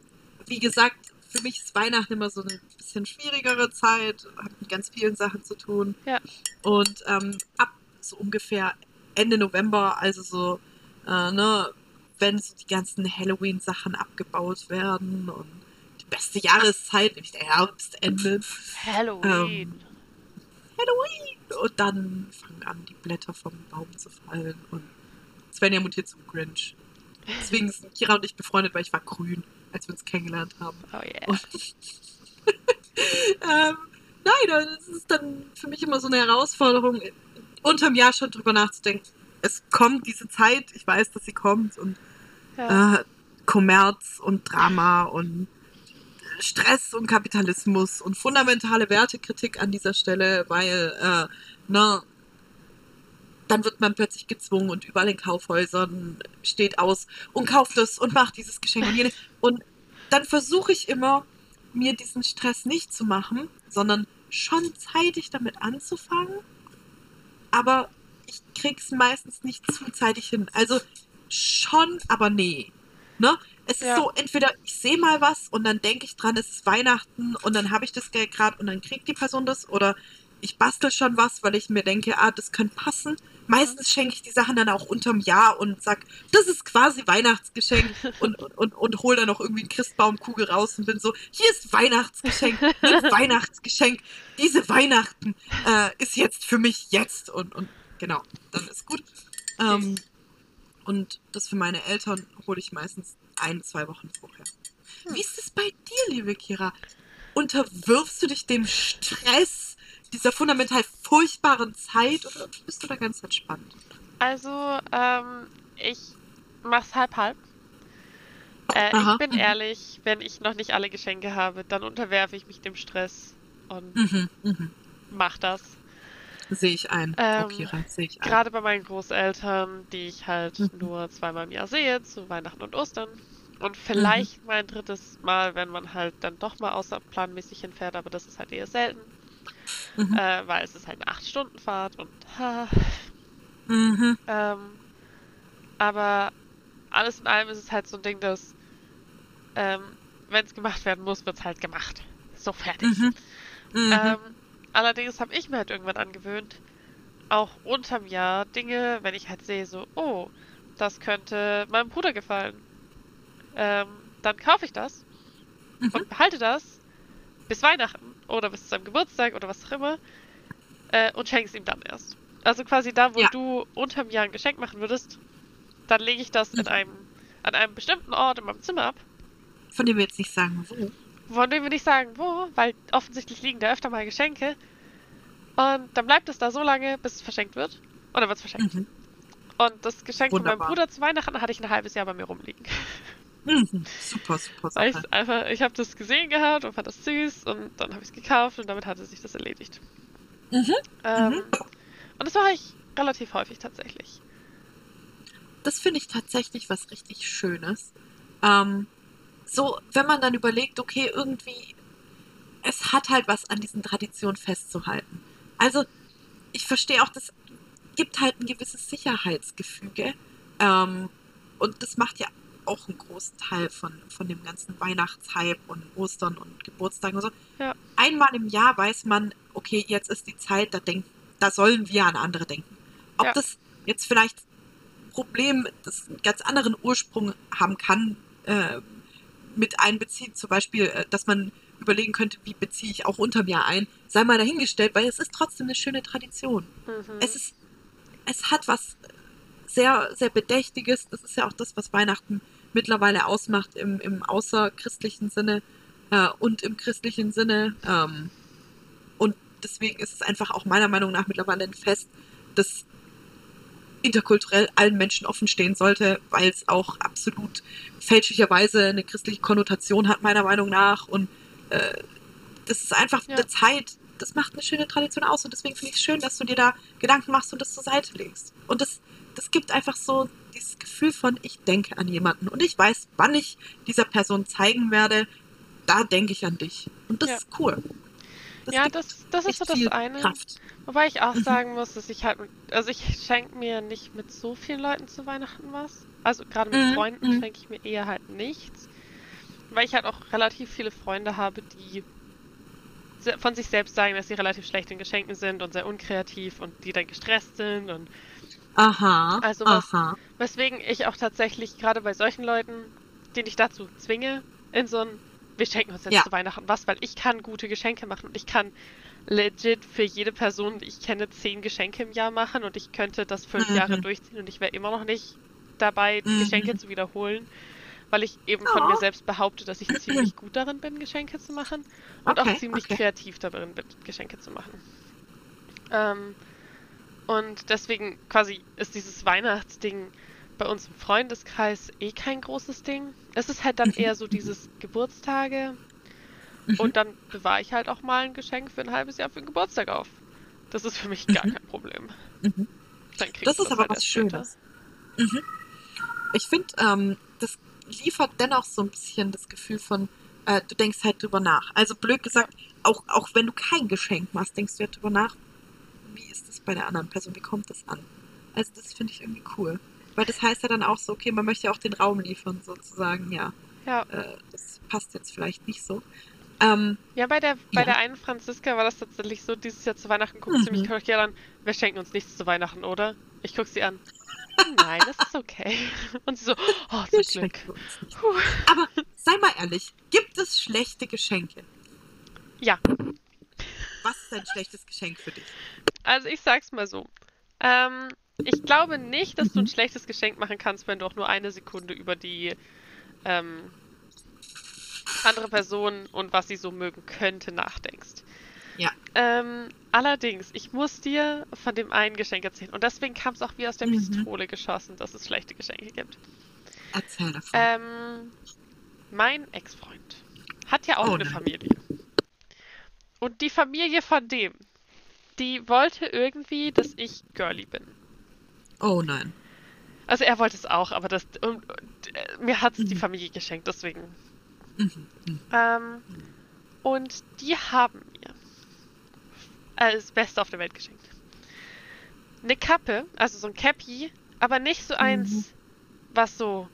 wie gesagt, für mich ist Weihnachten immer so eine bisschen schwierigere Zeit, hat mit ganz vielen Sachen zu tun. Ja. Und ähm, ab so ungefähr Ende November, also so, äh, ne, wenn so die ganzen Halloween-Sachen abgebaut werden und die beste Jahreszeit, nämlich der Herbst, endet. Halloween. Halloween! Und dann fangen an, die Blätter vom Baum zu fallen. Und Svenja mutiert zum Grinch. Deswegen sind Kira und ich befreundet, weil ich war grün, als wir uns kennengelernt haben. Oh yeah. Und ähm, nein, das ist dann für mich immer so eine Herausforderung, unterm Jahr schon drüber nachzudenken. Es kommt diese Zeit, ich weiß, dass sie kommt und Ja. äh, Kommerz und Drama und Stress und Kapitalismus und fundamentale Wertekritik an dieser Stelle, weil, äh, na, dann wird man plötzlich gezwungen und überall in Kaufhäusern steht aus und kauft es und macht dieses Geschenk und jene. Und dann versuche ich immer, mir diesen Stress nicht zu machen, sondern schon zeitig damit anzufangen. Aber ich krieg's meistens nicht zu zeitig hin. Also schon, aber nee. Ne? Es ist Ja. so, entweder ich sehe mal was und dann denke ich dran, es ist Weihnachten und dann habe ich das Geld gerade und dann kriegt die Person das oder ich bastel schon was, weil ich mir denke, ah, das könnte passen. Meistens schenke ich die Sachen dann auch unterm Jahr und sag, das ist quasi Weihnachtsgeschenk und, und, und, und hol dann noch irgendwie eine Christbaumkugel raus und bin so, hier ist Weihnachtsgeschenk, nimm Weihnachtsgeschenk. Diese Weihnachten äh, ist jetzt für mich jetzt und, und genau, dann ist gut. Ähm, und das für meine Eltern hole ich meistens ein, zwei Wochen vorher. Hm. Wie ist es bei dir, liebe Kira? Unterwirfst du dich dem Stress dieser fundamental furchtbaren Zeit oder bist du da ganz entspannt? Also, ähm, ich mach's halb halb. Äh, ich bin mhm. ehrlich, wenn ich noch nicht alle Geschenke habe, dann unterwerfe ich mich dem Stress und Mhm, mhm. mach das. Sehe ich ein. Ähm, Kira, sehe ich ein. Gerade bei meinen Großeltern, die ich halt Mhm. nur zweimal im Jahr sehe, zu Weihnachten und Ostern. Und vielleicht mein drittes Mal, wenn man halt dann doch mal außerplanmäßig hinfährt, aber das ist halt eher selten, Mhm. äh, weil es ist halt eine 8-Stunden-Fahrt und ha, Mhm. ähm, aber alles in allem ist es halt so ein Ding, dass ähm, wenn es gemacht werden muss, wird es halt gemacht. So fertig. Mhm. Mhm. Ähm, allerdings habe ich mir halt irgendwann angewöhnt, auch unterm Jahr Dinge, wenn ich halt sehe, so, oh, das könnte meinem Bruder gefallen, ähm, dann kaufe ich das Mhm. und behalte das bis Weihnachten oder bis zu seinem Geburtstag oder was auch immer äh, und schenke es ihm dann erst. Also quasi da, wo Ja. du unterm Jahr ein Geschenk machen würdest, dann lege ich das in Mhm. einem, an einem bestimmten Ort in meinem Zimmer ab Von dem wir jetzt nicht sagen, wo. von dem wir nicht sagen, wo, weil offensichtlich liegen da öfter mal Geschenke. Und dann bleibt es da so lange, bis es verschenkt wird. Und dann wird es verschenkt. Mhm. Und das Geschenk von meinem Wunderbar. Bruder zu Weihnachten hatte ich ein halbes Jahr bei mir rumliegen. Mhm. Super, super, super. ich einfach, ich habe das gesehen gehabt und fand das süß und dann habe ich es gekauft und damit hatte sich das erledigt. Mhm. Ähm, Mhm. Und das mache ich relativ häufig tatsächlich. das finde ich tatsächlich was richtig Schönes. Ähm, so, wenn man dann überlegt, okay, irgendwie, es hat halt was an diesen Traditionen festzuhalten. Also, ich verstehe auch, das gibt halt ein gewisses Sicherheitsgefüge. Ähm, und das macht ja auch einen großen Teil von, von dem ganzen Weihnachtshype und Ostern und Geburtstagen und so. Ja. Einmal im Jahr weiß man, okay, jetzt ist die Zeit, da, denk, da sollen wir an andere denken. Ob Ja. das jetzt vielleicht Problem, das einen ganz anderen Ursprung haben kann, äh, mit einbezieht. Zum Beispiel, äh, dass man überlegen könnte, wie beziehe ich auch unterm Jahr ein, sei mal dahingestellt, weil es ist trotzdem eine schöne Tradition. Mhm. Es ist, es hat was sehr, sehr Bedächtiges. Das ist ja auch das, was Weihnachten mittlerweile ausmacht im, im außerchristlichen Sinne äh, und im christlichen Sinne. Ähm, und deswegen ist es einfach auch meiner Meinung nach mittlerweile ein Fest, das interkulturell allen Menschen offen stehen sollte, weil es auch absolut fälschlicherweise eine christliche Konnotation hat, meiner Meinung nach. Und äh, das ist einfach Ja. eine Zeit, das macht eine schöne Tradition aus. Und deswegen finde ich es schön, dass du dir da Gedanken machst und das zur Seite legst. Und das, das gibt einfach so dieses Gefühl von, ich denke an jemanden und ich weiß, wann ich dieser Person zeigen werde, da denke ich an dich. Und das Ja. ist cool. Das ja, das, das ist so das eine. Kraft. Wobei ich auch Mhm. sagen muss, dass ich halt, also ich schenke mir nicht mit so vielen Leuten zu Weihnachten was. Also gerade mit Mhm, Freunden mhm. schenke ich mir eher halt nichts. Weil ich halt auch relativ viele Freunde habe, die von sich selbst sagen, dass sie relativ schlecht in Geschenken sind und sehr unkreativ und die dann gestresst sind und Aha, Also was- aha. Weswegen ich auch tatsächlich gerade bei solchen Leuten, den ich dazu zwinge, in so ein, wir schenken uns jetzt Ja. zu Weihnachten was, weil ich kann gute Geschenke machen und ich kann legit für jede Person, die ich kenne, zehn Geschenke im Jahr machen und ich könnte das fünf Mhm. Jahre durchziehen und ich wäre immer noch nicht dabei, die Mhm. Geschenke zu wiederholen, weil ich eben von Oh. mir selbst behaupte, dass ich ziemlich gut darin bin, Geschenke zu machen und auch Okay, ziemlich okay. kreativ darin bin, Geschenke zu machen. Ähm, und deswegen quasi ist dieses Weihnachtsding bei uns im Freundeskreis eh kein großes Ding. Es ist halt dann Mhm. eher so dieses Geburtstage Mhm. und dann bewahre ich halt auch mal ein Geschenk für ein halbes Jahr für den Geburtstag auf. Das ist für mich gar Mhm. kein Problem. Das ist aber halt was. Schönes. Mhm. Ich finde, ähm, das liefert dennoch so ein bisschen das Gefühl von, äh, du denkst halt drüber nach. Also blöd gesagt, auch, auch wenn du kein Geschenk machst, denkst du ja drüber nach, wie ist das bei der anderen Person, wie kommt das an? Also das finde ich irgendwie cool. Weil das heißt ja dann auch so, okay, man möchte ja auch den Raum liefern, sozusagen, ja. Ja. Äh, das passt jetzt vielleicht nicht so. Ähm, Ja, bei der, bei Ja. der einen Franziska war das tatsächlich so, dieses Jahr zu Weihnachten guckt sie mich Mhm. korrigiert an, wir schenken uns nichts zu Weihnachten, oder? Ich guck sie an. Nein, das ist okay. Und sie so, oh, zum wir Glück. Aber sei mal ehrlich, gibt es schlechte Geschenke? Ja, Was ist ein schlechtes Geschenk für dich? Also ich sag's mal so. Ähm, ich glaube nicht, dass du ein schlechtes Geschenk machen kannst, wenn du auch nur eine Sekunde über die ähm, andere Person und was sie so mögen könnte nachdenkst. Ja. Ähm, allerdings, ich muss dir von dem einen Geschenk erzählen. Und deswegen kam es auch wie aus der Mhm. Pistole geschossen, dass es schlechte Geschenke gibt. Erzähl davon. Ähm, mein Ex-Freund hat ja auch Oh eine nein. Familie. Und die Familie von dem, die wollte irgendwie, dass ich girly bin. oh nein. Also er wollte es auch, aber das und, und, äh, mir hat es die Mhm. Familie geschenkt, deswegen. Mhm. mhm. Ähm, und die haben mir äh, das Beste auf der Welt geschenkt. Eine Kappe, also so ein Cappy, aber nicht so eins, Mhm. was so,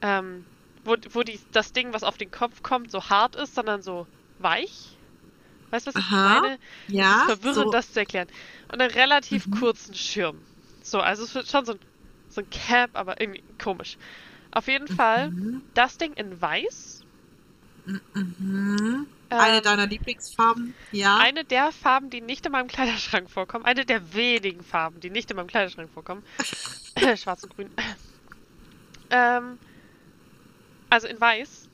ähm, wo, wo die, das Ding, was auf den Kopf kommt, so hart ist, sondern so weich. Weißt du, was Aha, ich meine? Ja, verwirrend, so, das zu erklären. Und einen relativ Mhm. kurzen Schirm. So, also es wird schon so ein, so ein Cap, aber irgendwie komisch. Auf jeden Fall, Mhm. das Ding in weiß. Mhm. Eine Ähm, deiner Lieblingsfarben? Ja. Eine der Farben, die nicht in meinem Kleiderschrank vorkommen. Eine der wenigen Farben, die nicht in meinem Kleiderschrank vorkommen. Schwarz und grün. Ähm, also in weiß.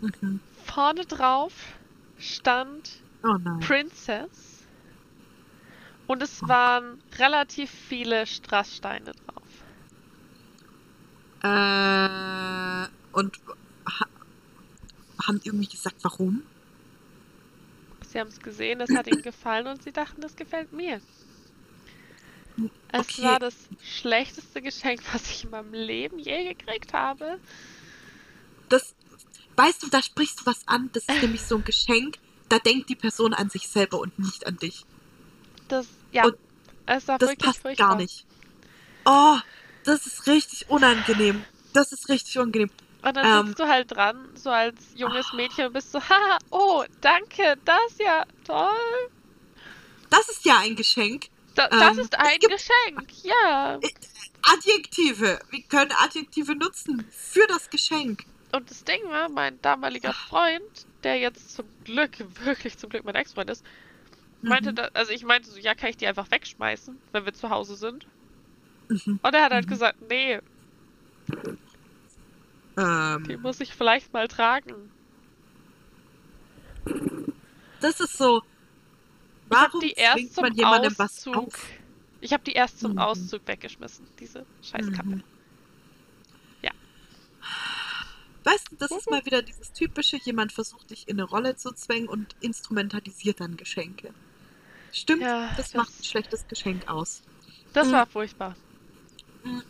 Mhm. Vorne drauf stand Oh nein. Princess. Und es Oh waren relativ viele Strasssteine drauf. Äh, und ha haben die irgendwie gesagt, warum? Sie haben es gesehen, es hat ihnen gefallen und sie dachten, das gefällt mir. Es Okay. war das schlechteste Geschenk, was ich in meinem Leben je gekriegt habe. Das, weißt du, da sprichst du was an. Das ist nämlich so ein Geschenk. Da denkt die Person an sich selber und nicht an dich. Das, ja, Und es war Das wirklich passt furchtbar. gar nicht. Oh, das ist richtig unangenehm. Das ist richtig unangenehm. Und dann Ähm. sitzt du halt dran, so als junges Mädchen und bist so, haha, oh, danke, das ist ja toll. Das ist ja ein Geschenk. Da, das Ähm, ist ein Geschenk, ja. Adjektive. Wir können Adjektive nutzen für das Geschenk. Und das Ding war, mein damaliger Freund, der jetzt zum Glück, wirklich zum Glück mein Ex-Freund ist, meinte, Mhm. da, also ich meinte so, ja, kann ich die einfach wegschmeißen, wenn wir zu Hause sind? Mhm. Und er hat halt Mhm. gesagt, nee, die Ähm, muss ich vielleicht mal tragen. das ist so. Ich habe Warum die erst zum man jemandem was Auszug. auf? Ich habe die erst zum Mhm. Auszug weggeschmissen, diese Scheißkappe. Mhm. Ja. Weißt du, das ist mal wieder dieses typische, jemand versucht dich in eine Rolle zu zwängen und instrumentalisiert dann Geschenke. Stimmt, Ja, das, das- macht ein schlechtes Geschenk aus. Das Mhm. war furchtbar. Mhm.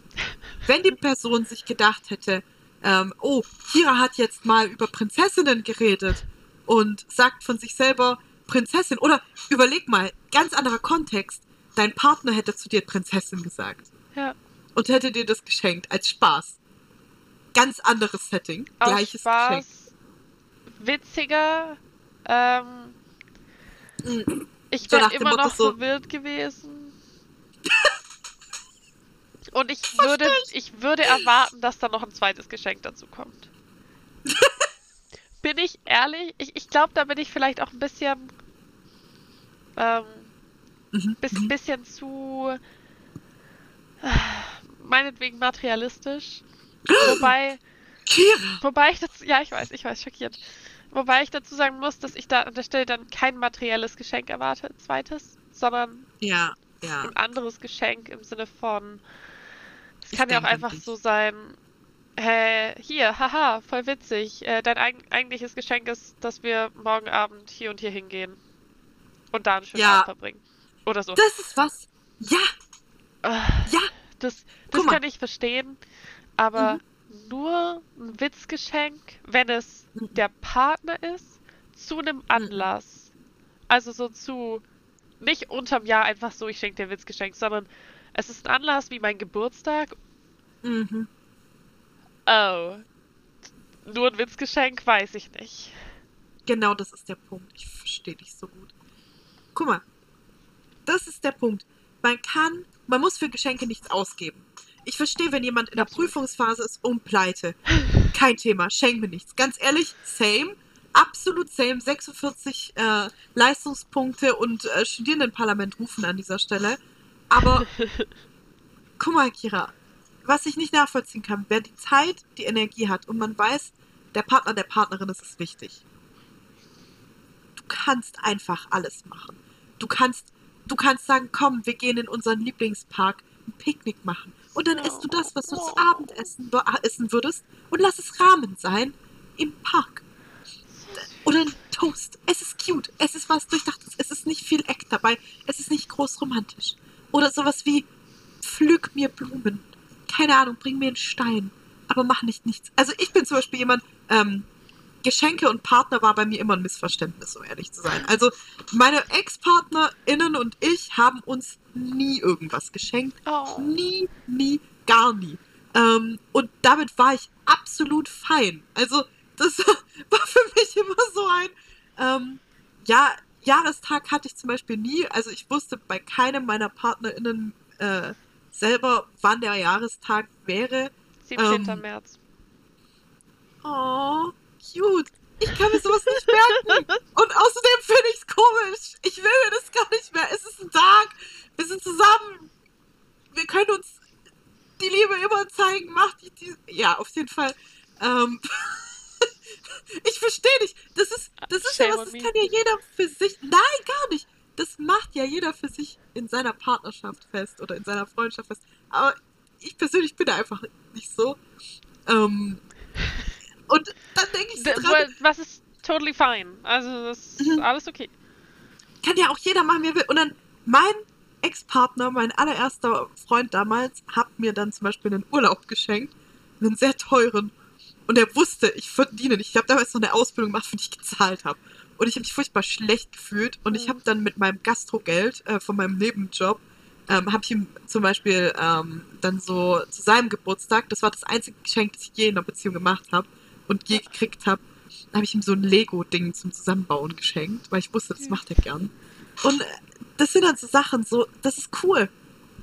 wenn die Person sich gedacht hätte, ähm, oh, Kira hat jetzt mal über Prinzessinnen geredet und sagt von sich selber Prinzessin. Oder überleg mal, ganz anderer Kontext. Dein Partner hätte zu dir Prinzessin gesagt. Ja. Und hätte dir das geschenkt als Spaß. Ganz anderes Setting. Aus Gleiches Spaß, Geschenk. witziger. Ähm, Mhm. ich So nach dem immer Motto noch so- verwirrt gewesen. Und ich würde, ich würde erwarten, dass da noch ein zweites Geschenk dazu kommt. bin ich ehrlich? Ich, ich glaube, da bin ich vielleicht auch ein bisschen, ähm, Mhm. bis, Mhm. bisschen zu, äh, meinetwegen materialistisch. Wobei, Kira! Wobei ich dazu, ja, ich weiß, ich weiß, schockiert. Wobei ich dazu sagen muss, dass ich da an der Stelle dann kein materielles Geschenk erwarte, ein zweites, sondern Ja, ja. ein anderes Geschenk im Sinne von, es kann ja auch einfach so sein, hä, hier, haha, voll witzig, äh, dein eig eigentliches Geschenk ist, dass wir morgen Abend hier und hier hingehen und da einen schönen Ja. Abend verbringen. Oder so. Das ist was. Ja, Äh, ja. Das, Guck das mal. kann ich verstehen, aber Mhm. nur ein Witzgeschenk, wenn es Mhm. der Partner ist, zu einem Anlass. Also so zu, nicht unterm Jahr einfach so, ich schenke dir ein Witzgeschenk, sondern es ist ein Anlass wie mein Geburtstag. Mhm. Oh, nur ein Witzgeschenk, weiß ich nicht. Genau das ist der Punkt. Ich verstehe dich so gut. Guck mal, das ist der Punkt. Man kann, man muss für Geschenke nichts ausgeben. Ich verstehe, wenn jemand in der Absolut. Prüfungsphase ist und pleite. Kein Thema, schenk mir nichts. Ganz ehrlich, same. Absolut same. 46 äh, Leistungspunkte und äh, Studierendenparlament rufen an dieser Stelle. Aber guck mal, Kira, was ich nicht nachvollziehen kann, wer die Zeit, die Energie hat und man weiß, der Partner der Partnerin ist es wichtig. Du kannst einfach alles machen. Du kannst, du kannst sagen, komm, wir gehen in unseren Lieblingspark, ein Picknick machen. Und dann isst du das, was du zum Abendessen be- essen würdest und lass es Rahmen sein im Park. Oder ein Toast. Es ist cute. Es ist was Durchdachtes. Es ist nicht viel Eck dabei. Es ist nicht groß romantisch. Oder sowas wie, pflück mir Blumen. Keine Ahnung, bring mir einen Stein. Aber mach nicht nichts. Also ich bin zum Beispiel jemand, ähm, Geschenke und Partner war bei mir immer ein Missverständnis, um ehrlich zu sein. Also meine Ex-PartnerInnen und ich haben uns nie irgendwas geschenkt. Oh. Nie, nie, gar nie. Ähm, und damit war ich absolut fein. Also, das war für mich immer so ein, ähm, ja, Jahrestag hatte ich zum Beispiel nie. Also, ich wusste bei keinem meiner PartnerInnen äh, selber, wann der Jahrestag wäre. 17. Ähm, März. Oh, cute. Ich kann mir sowas nicht merken. Und außerdem finde ich es komisch. Ich will mir das gar nicht mehr. Es ist ein Tag. Wir sind zusammen. Wir können uns die Liebe immer zeigen. Macht die, die Ja, auf jeden Fall. Ähm, ich verstehe dich. Das ist, das ist ja was, das kann ja jeder für sich. Nein, gar nicht. Das macht ja jeder für sich in seiner Partnerschaft fest oder in seiner Freundschaft fest. Aber ich persönlich bin da einfach nicht so. Ähm, und dann denke ich so dran, Was ist totally fine. Also, das ist Mhm. alles okay. kann ja auch jeder machen, wie er will. Und dann mein Ex-Partner, mein allererster Freund damals, hat mir dann zum Beispiel einen Urlaub geschenkt. Einen sehr teuren. Und er wusste, ich verdiene nicht. Ich habe damals noch eine Ausbildung gemacht, für die ich gezahlt habe. Und ich habe mich furchtbar schlecht gefühlt. Und ich Mhm. habe dann mit meinem Gastrogeld äh, von meinem Nebenjob, ähm, habe ich ihm zum Beispiel ähm, dann so zu seinem Geburtstag, das war das einzige Geschenk, das ich je in einer Beziehung gemacht habe und je gekriegt habe, habe ich ihm so ein Lego-Ding zum Zusammenbauen geschenkt, weil ich wusste, das macht er gern. Und äh, das sind dann so Sachen, so, das ist cool.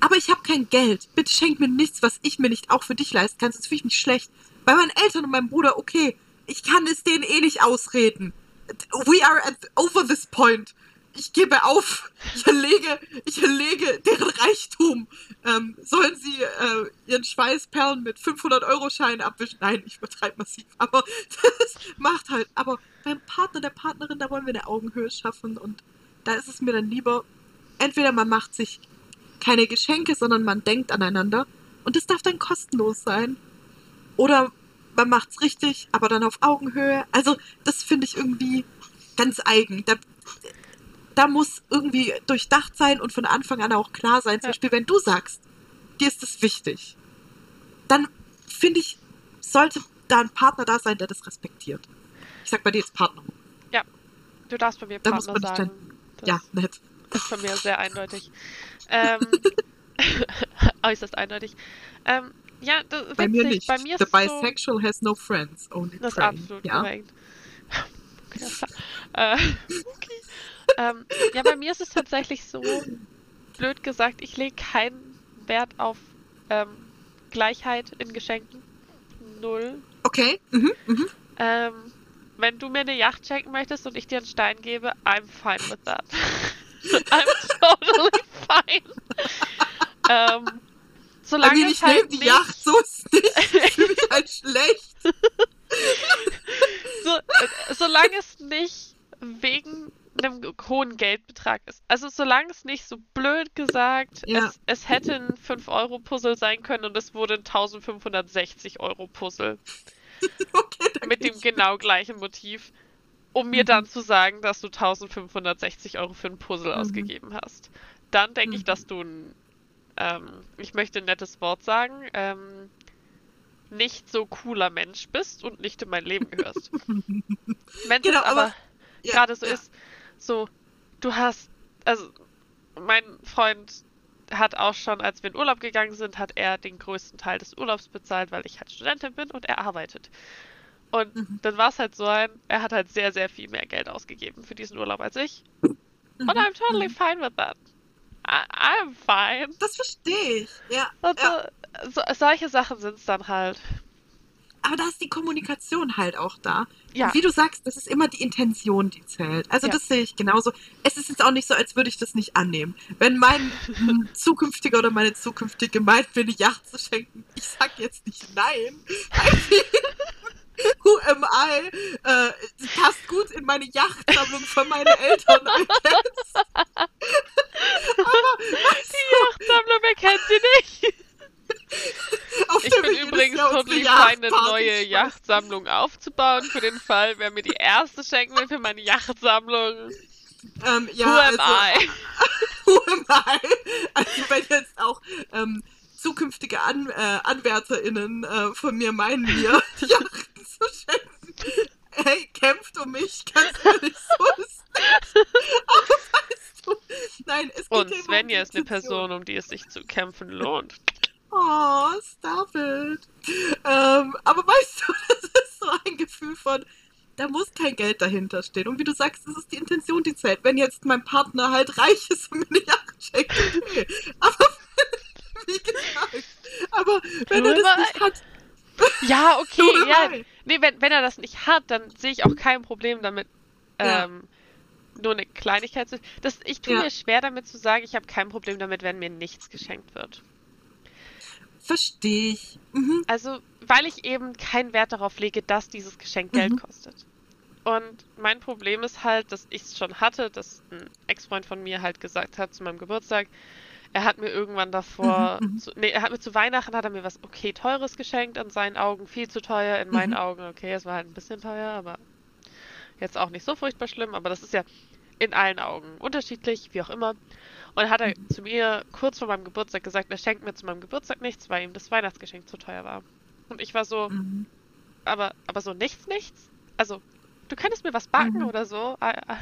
Aber ich habe kein Geld. Bitte schenk mir nichts, was ich mir nicht auch für dich leisten kann, sonst fühle ich mich schlecht. Bei meinen Eltern und meinem Bruder, okay, ich kann es denen eh nicht ausreden. We are at, over this point. Ich gebe auf. Ich erlege, ich erlege deren Reichtum. Ähm, sollen sie äh, ihren Schweißperlen mit 500-Euro-Scheinen abwischen? Nein, ich übertreibe massiv. Aber das macht halt. Aber beim Partner, der Partnerin, da wollen wir eine Augenhöhe schaffen. Und da ist es mir dann lieber, entweder man macht sich keine Geschenke, sondern man denkt aneinander. Und das darf dann kostenlos sein. Oder man macht's richtig, aber dann auf Augenhöhe. Also, das finde ich irgendwie ganz eigen. Da, da muss irgendwie durchdacht sein und von Anfang an auch klar sein. Zum Ja. Beispiel, wenn du sagst, dir ist es wichtig, dann finde ich, sollte da ein Partner da sein, der das respektiert. Ich sag bei dir jetzt Partner. Du darfst bei mir Da muss Partner man sagen. Das Ja, nett. ist von mir sehr eindeutig. Ähm, äußerst eindeutig. Ähm, ja, das, Bei mir nicht. Bei mir The es so, bisexual has no friends, only Das ist absolut ja? korrekt. Klar. Äh, okay. Ähm, ja, bei mir ist es tatsächlich so, blöd gesagt, ich lege keinen Wert auf ähm, Gleichheit in Geschenken. Null. Okay. Mhm. Mhm. Ähm, wenn du mir eine Yacht schenken möchtest und ich dir einen Stein gebe, I'm fine with that. I'm totally fine. ähm, solange mir es nicht halt neben die nicht, Yacht, so ist nicht. Ich fühle mich halt schlecht. so, äh, solange es nicht wegen einem hohen Geldbetrag ist. Also solange es nicht so blöd gesagt, Ja. es, es hätte ein 5-Euro-Puzzle sein können und es wurde ein 1560-Euro-Puzzle Okay, mit dem genau gleichen Motiv, um mir Mhm. dann zu sagen, dass du 1560 Euro für ein Puzzle Mhm. ausgegeben hast. Dann denke ich, Mhm. dass du ein, ähm, ich möchte ein nettes Wort sagen, ähm, nicht so cooler Mensch bist und nicht in mein Leben gehörst. Wenn es Genau, aber, aber- Ja, gerade so ja. ist, so, du hast, also mein Freund hat auch schon, als wir in Urlaub gegangen sind, hat er den größten Teil des Urlaubs bezahlt, weil ich halt Studentin bin und er arbeitet. Und Mhm. dann war es halt so ein, er hat halt sehr, sehr viel mehr Geld ausgegeben für diesen Urlaub als ich. Mhm. Und I'm totally Mhm. fine with that. I, I'm fine. Das verstehe ich. Ja. Und ja. so, so, solche Sachen sind es dann halt. Aber da ist die Kommunikation halt auch da. Ja. Und wie du sagst, das ist immer die Intention, die zählt. Also Ja. das sehe ich genauso. Es ist jetzt auch nicht so, als würde ich das nicht annehmen. Wenn mein zukünftiger oder meine zukünftige meint, mir eine Yacht zu schenken, ich sag jetzt nicht nein. Who am I? Äh, passt gut in meine Yachtsammlung von meinen Eltern. Aber weißt Die Yachtsammlung, wer kennt sie nicht? Ich bin übrigens Jahr totally fein, eine neue. Yachtsammlung aufzubauen, für den Fall, wer mir die erste schenken will für meine Yachtsammlung. Ähm, ja, Who am also, I? Who am I? Also wenn jetzt auch ähm, zukünftige An äh, AnwärterInnen äh, von mir meinen, mir die Yachten zu schenken. Hey, kämpft um mich, ganz ehrlich, so ist. Aber weißt du, nein, es geht Und Svenja ist eine. Person, um die es sich zu kämpfen lohnt. Oh, stop it. Ähm, aber weißt du, das ist so ein Gefühl von, da muss kein Geld dahinter stehen. Und wie du sagst, das ist die Intention, die zählt. Wenn jetzt mein Partner halt reich ist und mir eine Yacht schenkt, okay. Aber wie gesagt, aber wenn er das nicht hat, Ja, okay, ja. Nee, wenn, wenn er das nicht hat, dann sehe ich auch kein Problem damit, Ja. ähm, nur eine Kleinigkeit zu. Das, ich tue Ja. mir schwer damit zu sagen, ich habe kein Problem damit, wenn mir nichts geschenkt wird. Verstehe ich. Mhm. Also, weil ich eben keinen Wert darauf lege, dass dieses Geschenk Geld Mhm. kostet. Und mein Problem ist halt, dass ich es schon hatte, dass ein Ex-Freund von mir halt gesagt hat zu meinem Geburtstag, er hat mir irgendwann davor, Mhm, mhm. zu, nee, er hat mir zu Weihnachten hat er mir was okay teures geschenkt, in seinen Augen viel zu teuer, in meinen Mhm. Augen okay, es war halt ein bisschen teuer, aber jetzt auch nicht so furchtbar schlimm, aber das ist ja in allen Augen unterschiedlich, wie auch immer. Und dann hat er Mhm. zu mir kurz vor meinem Geburtstag gesagt, er schenkt mir zu meinem Geburtstag nichts, weil ihm das Weihnachtsgeschenk zu teuer war. Und ich war so, Mhm. aber, aber so nichts, nichts? Also, du könntest mir was backen Mhm. oder so? Äh, äh,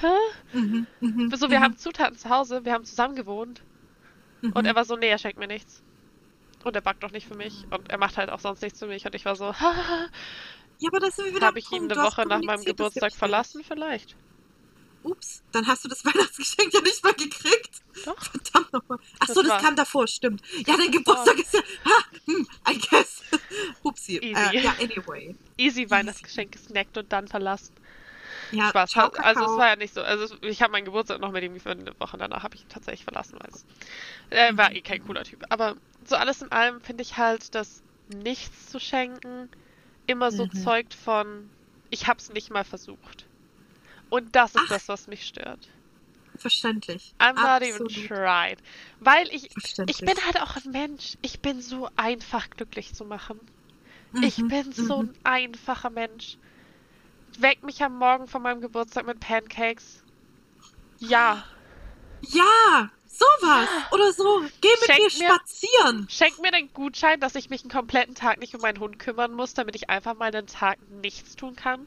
hä? Mhm. Mhm. So, wir mhm. haben Zutaten zu Hause, wir haben zusammen gewohnt. Und er war so, nee, er schenkt mir nichts. Und er backt doch nicht für mich. Und er macht halt auch sonst nichts für mich. Und ich war so, haha, Ja, aber das ist wieder habe ich ihn eine Woche nach meinem Geburtstag verlassen? Vielleicht. Ups, dann hast du das Weihnachtsgeschenk ja nicht mal gekriegt. Doch. Verdammt nochmal. Ach Das so, das kam davor, stimmt. Ja, dein Geburtstag ist ja. Ha, hm, I guess. Upsi. Easy. Äh, ja, anyway. Easy Weihnachtsgeschenk gesnackt und dann verlassen. Ja, Spaß. ciao, Hat- Also es war ja nicht so. Also ich habe meinen Geburtstag noch mit ihm geführt, eine Woche danach habe ich ihn tatsächlich verlassen, weil es äh, war eh kein cooler Typ. Aber so alles in allem finde ich halt, dass nichts zu schenken immer so Mhm. zeugt von, ich habe es nicht mal versucht. Und das ist Ach. das, was mich stört. Verständlich. I'm not even tried. Weil ich, ich bin halt auch ein Mensch. Ich bin so einfach glücklich zu machen. Ich Mhm, bin so mhm. ein einfacher Mensch. Weck mich am Morgen von meinem Geburtstag mit Pancakes. Ja. Ja, Sowas. Oder so. Geh mit Schenk mir mir- spazieren. Schenk mir den Gutschein, dass ich mich einen kompletten Tag nicht um meinen Hund kümmern muss, damit ich einfach mal einen Tag nichts tun kann.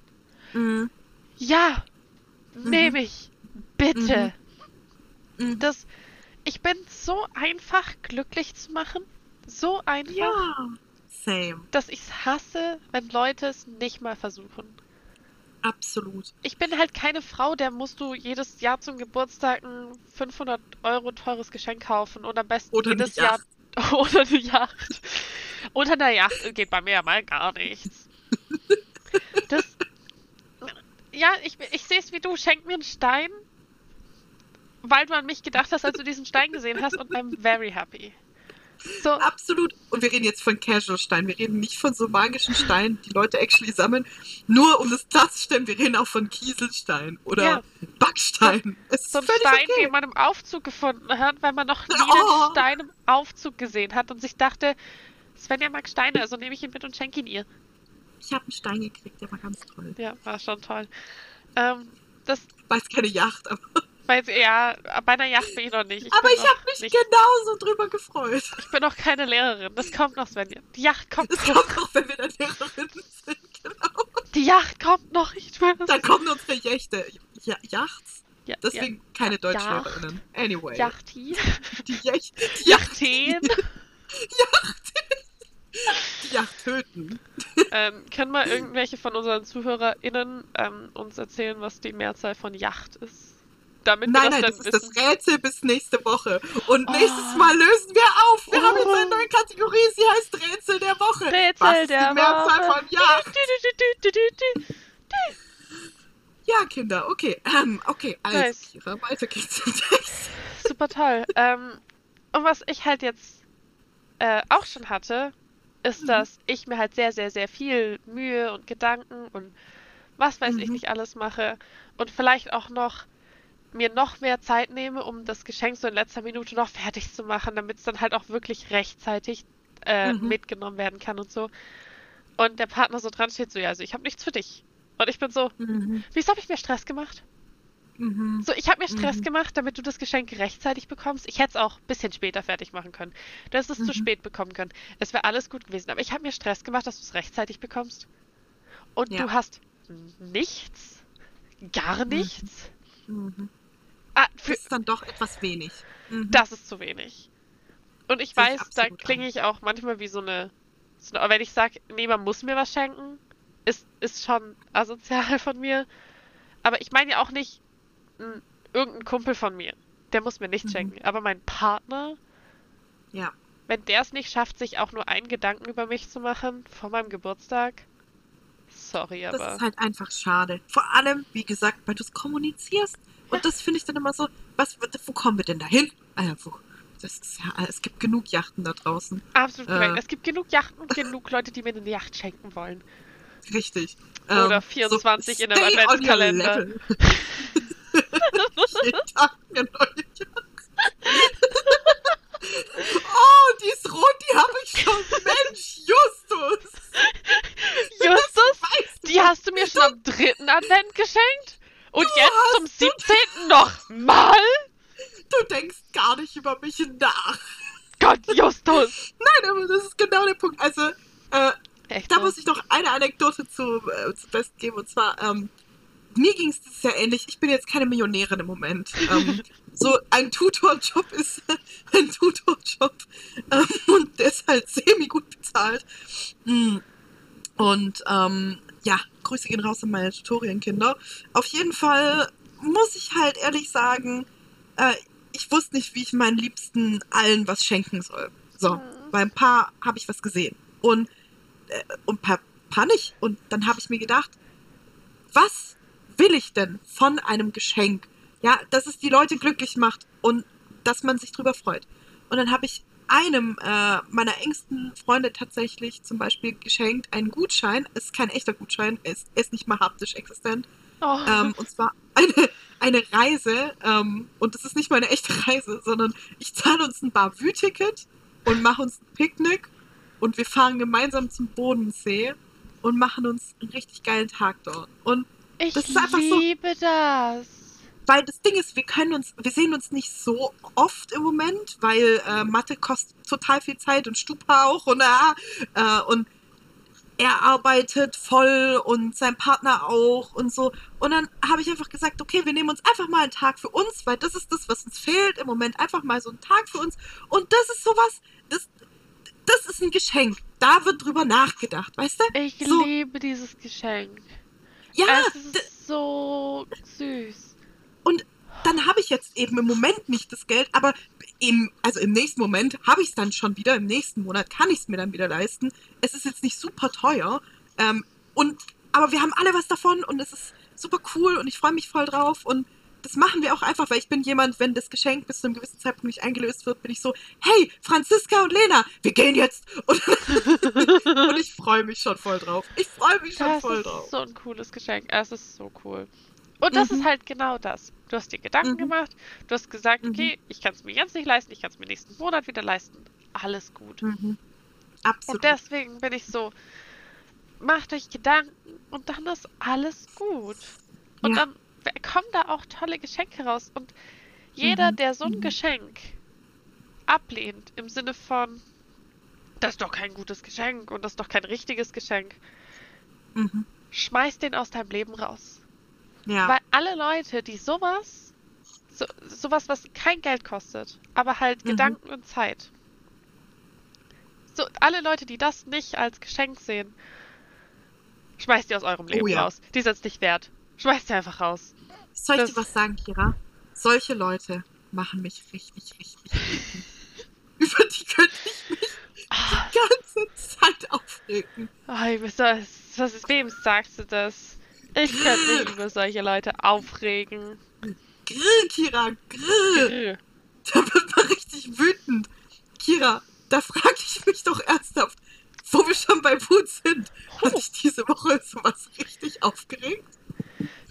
Mhm. Ja, Mhm. nehme ich. Bitte. Mhm. Das, ich bin so einfach glücklich zu machen. So einfach, Ja. Same. dass ich es hasse, wenn Leute es nicht mal versuchen. Absolut. Ich bin halt keine Frau, der musst du jedes Jahr zum Geburtstag ein 500 Euro teures Geschenk kaufen und am besten Oder jedes Jahr oder eine Yacht. Unter einer Yacht geht bei mir ja mal gar nichts. Ja, ich, ich sehe es wie du. Schenk mir einen Stein, weil du an mich gedacht hast, als du diesen Stein gesehen hast und I'm very happy. So, Absolut. Und wir reden jetzt von Casual-Steinen. Wir reden nicht von so magischen Steinen, die Leute actually sammeln. Nur um das klarzustellen, wir reden auch von Kieselstein oder Ja. Backstein. Es so ein Stein, okay. den man im Aufzug gefunden hat, weil man noch nie Oh. einen Stein im Aufzug gesehen hat und sich dachte, Svenja mag Steine, also nehme ich ihn mit und schenke ihn ihr. Ich habe einen Stein gekriegt, der war ganz toll. Ja, war schon toll. Ähm, das Weiß keine Yacht, aber, weiß ja, bei einer Yacht bin ich noch nicht. aber bin ich noch habe mich nicht, genauso drüber gefreut. Ich bin noch keine Lehrerin. Das kommt noch, Svenja. Die Yacht kommt Das noch. kommt auch, wenn wir dann Lehrerinnen sind. Genau. Die Yacht kommt noch. Ich schwöre. Dann kommen unsere Jächte. Ja, Yachts? Ja, Deswegen keine Ja. Deutschlehrerinnen. Anyway. Yachti. Die Jächte. Die Yacht, Yachteen. die Yacht töten. Ähm, können mal irgendwelche von unseren ZuhörerInnen ähm, uns erzählen, was die Mehrzahl von Yacht ist? Damit wir Nein, das nein, dann das ist wissen. das Rätsel bis nächste Woche. Und Oh. nächstes Mal lösen wir auf. Wir haben jetzt eine Oh. neue Kategorie. Sie heißt Rätsel der Woche. Rätsel Was ist der die Mehrzahl Woche. von Yacht? Ja, Kinder, okay. Ähm, okay, also, Nice. Kira, weiter geht's. Super toll. Ähm, und was ich halt jetzt äh, auch schon hatte, ist, Mhm. dass ich mir halt sehr, sehr, sehr viel Mühe und Gedanken und was weiß ich Mhm. nicht alles mache und vielleicht auch noch mir noch mehr Zeit nehme, um das Geschenk so in letzter Minute noch fertig zu machen, damit es dann halt auch wirklich rechtzeitig äh, Mhm. mitgenommen werden kann und so. Und der Partner so dran steht so, ja, also ich habe nichts für dich. Und ich bin so, Mhm. wieso habe ich mir Stress gemacht? Mhm. So, ich habe mir Stress Mhm. gemacht, damit du das Geschenk rechtzeitig bekommst. Ich hätte es auch ein bisschen später fertig machen können. Du hättest es zu Mhm. spät bekommen können. Es wäre alles gut gewesen. Aber ich habe mir Stress gemacht, dass du es rechtzeitig bekommst. Und Ja. du hast nichts, gar Mhm. nichts. Mhm. Ah, für, Das ist dann doch etwas wenig. Das ist zu wenig. Und ich Sehe ich weiß, da klinge ich auch manchmal wie so eine, so eine. Aber wenn ich sage, nee, man muss mir was schenken, ist, ist schon asozial von mir. Aber ich meine ja auch nicht m, irgendein Kumpel von mir. Der muss mir nichts Mhm. schenken. Aber mein Partner, Ja. wenn der es nicht schafft, sich auch nur einen Gedanken über mich zu machen vor meinem Geburtstag, sorry, Das aber. ist halt einfach schade. Vor allem, wie gesagt, weil du es kommunizierst. Und das finde ich dann immer so, was, wo kommen wir denn wo, das ist ja, es gibt genug Yachten da draußen. Absolut korrekt. äh, Es gibt genug Yachten und genug Leute, die mir eine Yacht schenken wollen. Richtig. Oder Ähm, 24 in einem Adventskalender. Jeden Tag neue Yacht. Oh, die ist rot, die habe ich schon. Mensch, Justus. Justus, Weißt du, die hast du mir schon am dritten Advent geschenkt? Und jetzt zum 17. nochmal? du denkst gar nicht über mich nach. Gott, Justus! Nein, aber das ist genau der Punkt. Also, äh, Echt? Da ne? muss ich noch eine Anekdote zu, äh, zu Best geben. Und zwar, ähm, mir ging es Jahr ähnlich. Ich bin jetzt keine Millionärin im Moment. Ähm, so ein Tutorjob ist ein Tutorjob. Ähm, und der ist halt semi-gut bezahlt. Mm. Und ähm, ja, Grüße gehen raus an meine Tutorienkinder. Auf jeden Fall muss ich halt ehrlich sagen, äh, ich wusste nicht, wie ich meinen Liebsten allen was schenken soll. So, Mhm. bei ein paar habe ich was gesehen. Und äh, und paar, paar nicht. Und dann habe ich mir gedacht, was will ich denn von einem Geschenk? Ja, dass es die Leute glücklich macht und dass man sich drüber freut. Und dann habe ich einem äh, meiner engsten Freunde tatsächlich zum Beispiel geschenkt einen Gutschein. Es ist kein echter Gutschein, er ist, ist nicht mal haptisch existent. Oh. Ähm, und zwar eine, eine Reise. Ähm, und das ist nicht mal eine echte Reise, sondern ich zahle uns ein Bavü-Ticket und mache uns ein Picknick. Und wir fahren gemeinsam zum Bodensee und machen uns einen richtig geilen Tag dort. Und ich das ist einfach so- liebe das. weil das Ding ist, wir können uns, wir sehen uns nicht so oft im Moment, weil äh, Mathe kostet total viel Zeit und Stupa auch und, äh, äh, und er arbeitet voll und sein Partner auch und so. Und dann habe ich einfach gesagt, okay, wir nehmen uns einfach mal einen Tag für uns, weil das ist das, was uns fehlt im Moment. Einfach mal so einen Tag für uns. Und das ist sowas, das, das ist ein Geschenk. Da wird drüber nachgedacht, weißt du? Ich so, liebe dieses Geschenk. Ja, so süß. Und dann habe ich jetzt eben im Moment nicht das Geld, aber im, also im nächsten Moment habe ich es dann schon wieder. Im nächsten Monat kann ich es mir dann wieder leisten. Es ist jetzt nicht super teuer. Ähm, und, aber wir haben alle was davon und es ist super cool und ich freue mich voll drauf. Und das machen wir auch einfach, weil ich bin jemand, wenn das Geschenk bis zu einem gewissen Zeitpunkt nicht eingelöst wird, bin ich so, hey, Franziska und Lena, wir gehen jetzt. Und, und ich freue mich schon voll drauf. Ich freue mich schon Das voll ist drauf. so ein cooles Geschenk. Es ist so cool. Und das Mhm. ist halt genau das. Du hast dir Gedanken Mhm. gemacht, du hast gesagt, Mhm. okay, ich kann es mir jetzt nicht leisten, ich kann es mir nächsten Monat wieder leisten. Alles gut. Mhm. Absolut. Und deswegen bin ich so, macht euch Gedanken und dann ist alles gut. Und Ja. dann kommen da auch tolle Geschenke raus. Und jeder, Mhm. der so ein Mhm. Geschenk ablehnt, im Sinne von, das ist doch kein gutes Geschenk und das ist doch kein richtiges Geschenk, mhm. schmeiß den aus deinem Leben raus. Ja. Weil alle Leute, die sowas, so, sowas, was kein Geld kostet, aber halt Mhm. Gedanken und Zeit. So, alle Leute, die das nicht als Geschenk sehen, schmeißt die aus eurem Leben Oh ja. raus. Die sind es nicht wert. Schmeißt die einfach raus. Soll ich Das- dir was sagen, Kira? Solche Leute machen mich richtig, richtig wütend. Über die könnte ich mich die ganze Zeit aufregen. oh, was, was, was, wem sagst du das? Ich könnte mich über solche Leute aufregen. Grill, Kira, grill. Grr. Da wird man richtig wütend. Kira, da frage ich mich doch ernsthaft, wo wir schon bei Wut sind. Hat dich diese Woche sowas richtig aufgeregt?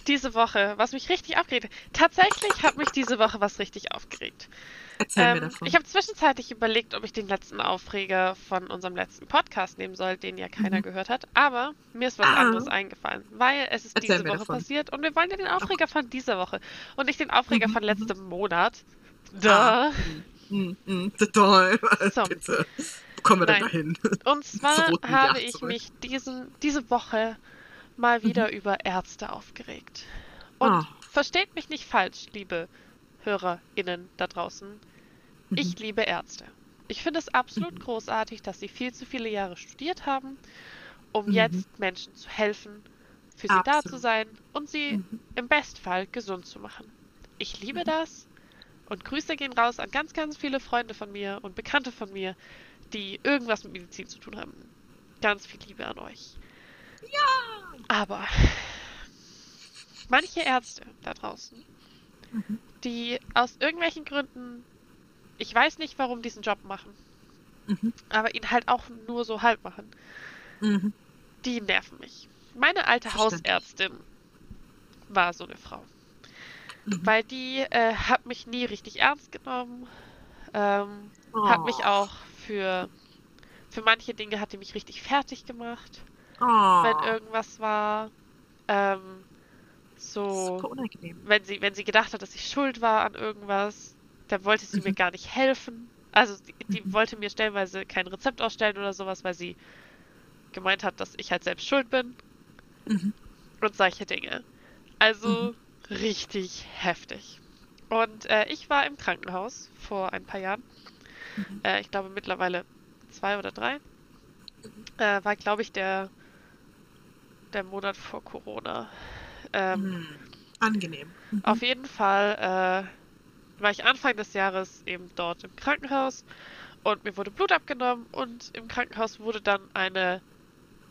Diese Woche, was mich richtig aufgeregt hat. Tatsächlich hat mich diese Woche was richtig aufgeregt. Erzähl mir Ähm, davon. ich habe zwischenzeitlich überlegt, ob ich den letzten Aufreger von unserem letzten Podcast nehmen soll, den ja keiner Mhm. gehört hat. Aber mir ist was Ah. anderes eingefallen, weil es ist Erzähl diese mir Woche davon. passiert und wir wollen ja den Aufreger von dieser Woche und nicht den Aufreger Mhm, von mhm. letztem Monat. Da. Ah, mm, mm, toll. So. Bitte. Wo kommen wir denn Nein. dahin? Und zwar habe ich zurück. mich diesen, diese Woche mal wieder über Ärzte aufgeregt. Und Ah. versteht mich nicht falsch, liebe HörerInnen da draußen. Mhm. Ich liebe Ärzte. Ich finde es absolut großartig, dass sie viel zu viele Jahre studiert haben, um Mhm. jetzt Menschen zu helfen, für sie da zu sein und sie Mhm. im Bestfall gesund zu machen. Ich liebe das und Grüße gehen raus an ganz, ganz viele Freunde von mir und Bekannte von mir, die irgendwas mit Medizin zu tun haben. Ganz viel Liebe an euch. Ja. Aber manche Ärzte da draußen, Mhm. die aus irgendwelchen Gründen, ich weiß nicht, warum diesen Job machen, Mhm. aber ihn halt auch nur so halb machen, Mhm. die nerven mich. Meine alte Verständlich. Hausärztin war so eine Frau. Mhm. Weil die äh, hat mich nie richtig ernst genommen. Ähm, Hat mich Oh. auch für, für manche Dinge hat die mich richtig fertig gemacht, Oh. wenn irgendwas war. Ähm, so, Super unangenehm. wenn sie, wenn sie gedacht hat, dass ich schuld war an irgendwas, dann wollte sie mir Mhm. gar nicht helfen. Also die, die Mhm. wollte mir stellenweise kein Rezept ausstellen oder sowas, weil sie gemeint hat, dass ich halt selbst schuld bin Mhm. und solche Dinge. Also Mhm. richtig heftig. Und äh, ich war im Krankenhaus vor ein paar Jahren. Mhm. Äh, ich glaube mittlerweile zwei oder drei. Äh, war, glaube ich, der, der Monat vor Corona. Ähm, Mhm. Angenehm. Mhm. Auf jeden Fall äh, war ich Anfang des Jahres eben dort im Krankenhaus und mir wurde Blut abgenommen und im Krankenhaus wurde dann eine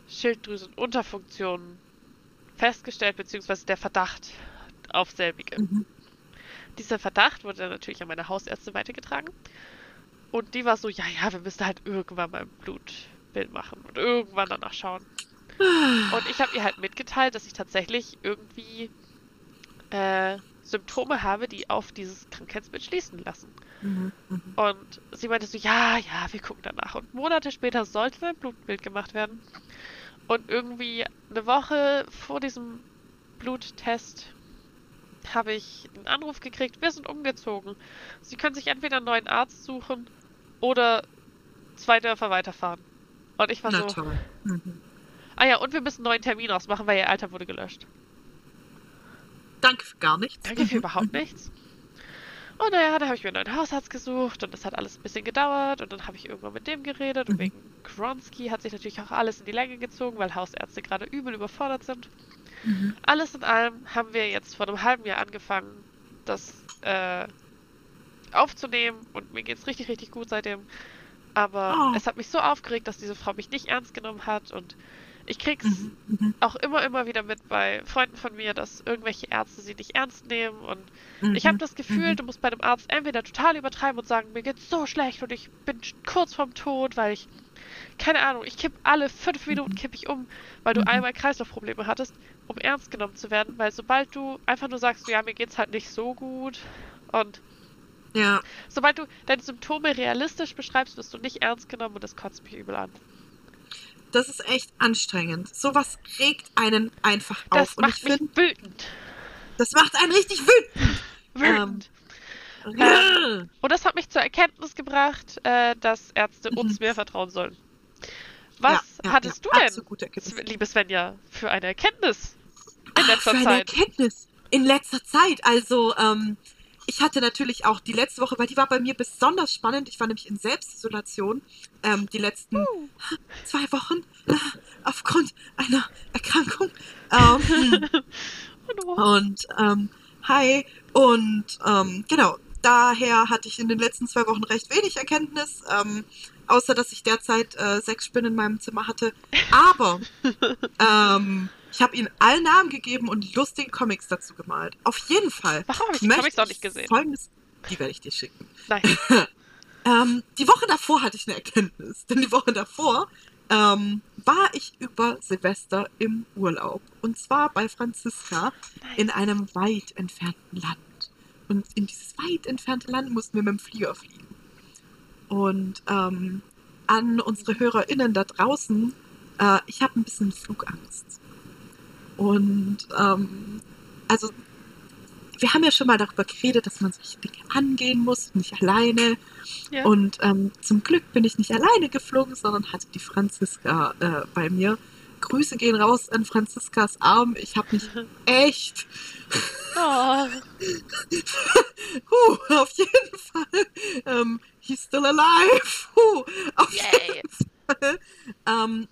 Schilddrüsenunterfunktion festgestellt, beziehungsweise der Verdacht auf selbige. Mhm. Dieser Verdacht wurde dann natürlich an meine Hausärzte weitergetragen. Und die war so, ja, ja, wir müssen halt irgendwann mal ein Blutbild machen und irgendwann danach schauen. Und ich habe ihr halt mitgeteilt, dass ich tatsächlich irgendwie äh, Symptome habe, die auf dieses Krankheitsbild schließen lassen. Mhm. Mhm. Und sie meinte so, ja, ja, wir gucken danach. Und Monate später sollte ein Blutbild gemacht werden. Und irgendwie eine Woche vor diesem Bluttest habe ich einen Anruf gekriegt, wir sind umgezogen. Sie können sich entweder einen neuen Arzt suchen oder zwei Dörfer weiterfahren. Und ich war Na so, toll. Mhm. Ah ja, und wir müssen einen neuen Termin ausmachen, weil ihr Alter wurde gelöscht. Danke für gar nichts. Danke für überhaupt nichts. Und naja, da habe ich mir einen neuen Hausarzt gesucht und das hat alles ein bisschen gedauert und dann habe ich irgendwann mit dem geredet und Mhm. wegen Kronski hat sich natürlich auch alles in die Länge gezogen, weil Hausärzte gerade übel überfordert sind. Mhm. Alles in allem haben wir jetzt vor einem halben Jahr angefangen, das äh, aufzunehmen und mir geht's richtig, richtig gut seitdem. Aber Oh. es hat mich so aufgeregt, dass diese Frau mich nicht ernst genommen hat und ich krieg's Mhm. Mhm. auch immer, immer wieder mit bei Freunden von mir, dass irgendwelche Ärzte sie nicht ernst nehmen und Mhm. ich habe das Gefühl, Mhm. du musst bei dem Arzt entweder total übertreiben und sagen, mir geht's so schlecht und ich bin kurz vorm Tod, weil ich, keine Ahnung, ich kipp alle fünf Minuten kipp ich um, weil du Mhm. einmal Kreislaufprobleme hattest, um ernst genommen zu werden, weil sobald du einfach nur sagst, ja, mir geht's halt nicht so gut und Ja, sobald du deine Symptome realistisch beschreibst, wirst du nicht ernst genommen und das kotzt mich übel an. Das ist echt anstrengend. Sowas regt einen einfach Das auf. Und ich macht mich finde, wütend. das macht einen richtig wütend. Wütend. Ähm. Und das hat mich zur Erkenntnis gebracht, äh, dass Ärzte Mhm. uns mehr vertrauen sollen. Was Ja, ja, hattest ja, du denn, liebe Svenja, für eine Erkenntnis in letzter für eine Zeit? Erkenntnis. In letzter Zeit. Also, ähm, ich hatte natürlich auch die letzte Woche, weil die war bei mir besonders spannend. Ich war nämlich in Selbstisolation ähm, die letzten Uh. zwei Wochen äh, aufgrund einer Erkrankung. Ähm, Oh, und ähm, hi. Und ähm, genau, daher hatte ich in den letzten zwei Wochen recht wenig Erkenntnis. Ähm, außer dass ich derzeit äh, sechs Spinnen in meinem Zimmer hatte. Aber ähm, ich habe ihnen allen Namen gegeben und lustige Comics dazu gemalt. Auf jeden Fall. Warum habe ich die Comics noch ich nicht gesehen? Folgendes, die werde ich dir schicken. Nein. Ähm, die Woche davor hatte ich eine Erkenntnis. Denn die Woche davor ähm, war ich über Silvester im Urlaub. Und zwar bei Franziska in einem weit entfernten Land. Und in dieses weit entfernte Land mussten wir mit dem Flieger fliegen. Und ähm, an unsere HörerInnen da draußen, äh, ich habe ein bisschen Flugangst. Und ähm, also, wir haben ja schon mal darüber geredet, dass man solche Dinge angehen muss, nicht alleine. Ja. Und ähm, zum Glück bin ich nicht alleine geflogen, sondern hatte die Franziska äh, bei mir. Grüße gehen raus an Franziskas Arm. Ich habe mich echt, Oh, huh, auf jeden Fall, ähm, he's still alive. Huh, auf yay. Fall. Ähm,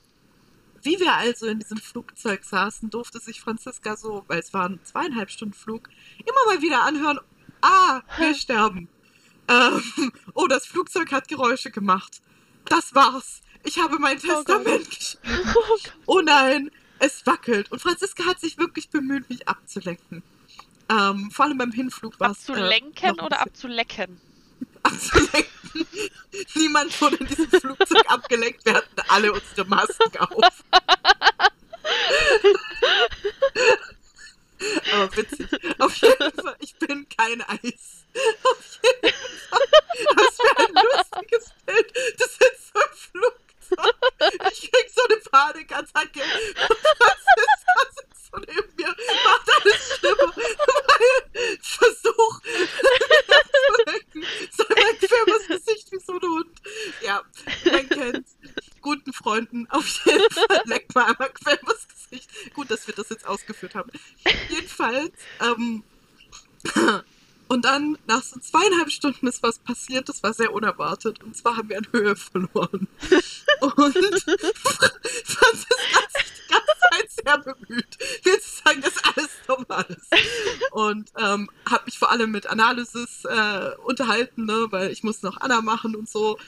wie wir also in diesem Flugzeug saßen, durfte sich Franziska so, weil es war ein zweieinhalb Stunden Flug, immer mal wieder anhören, ah, wir sterben. Ähm, oh, das Flugzeug hat Geräusche gemacht. Das war's. Ich habe mein Oh. Testament geschrieben. Oh Gott. Oh nein, es wackelt. Und Franziska hat sich wirklich bemüht, mich abzulenken. Ähm, vor allem beim Hinflug war es. Abzulenken äh, noch ein oder abzulecken? Abzulenken. Niemand wurde in diesem Flugzeug abgelenkt. Wir hatten alle unsere Masken auf. Aber witzig. Auf jeden Fall, ich bin kein Eis. Auf jeden Fall. Das wäre ein lustiges Bild. Du sitzt so im Flugzeug. Ich krieg so eine Panikattacke. Und Franziska sitzt so neben mir. Macht alles schlimmer. Weil lenken. So ein bequemes Gesicht wie so ein Hund. Ja, man kennt's. Guten Freunden auf jeden Fall leckt mal einmal quemes Gesicht. Gut, dass wir das jetzt ausgeführt haben. Jedenfalls, ähm, und dann nach so zweieinhalb Stunden ist was passiert, das war sehr unerwartet. Und zwar haben wir an Höhe verloren. Und Franziska hat sich die ganze Zeit sehr bemüht, mir zu sagen, dass alles normal ist. Und ähm, allem mit Analysis äh, unterhalten, ne, weil ich muss noch Anna machen und so.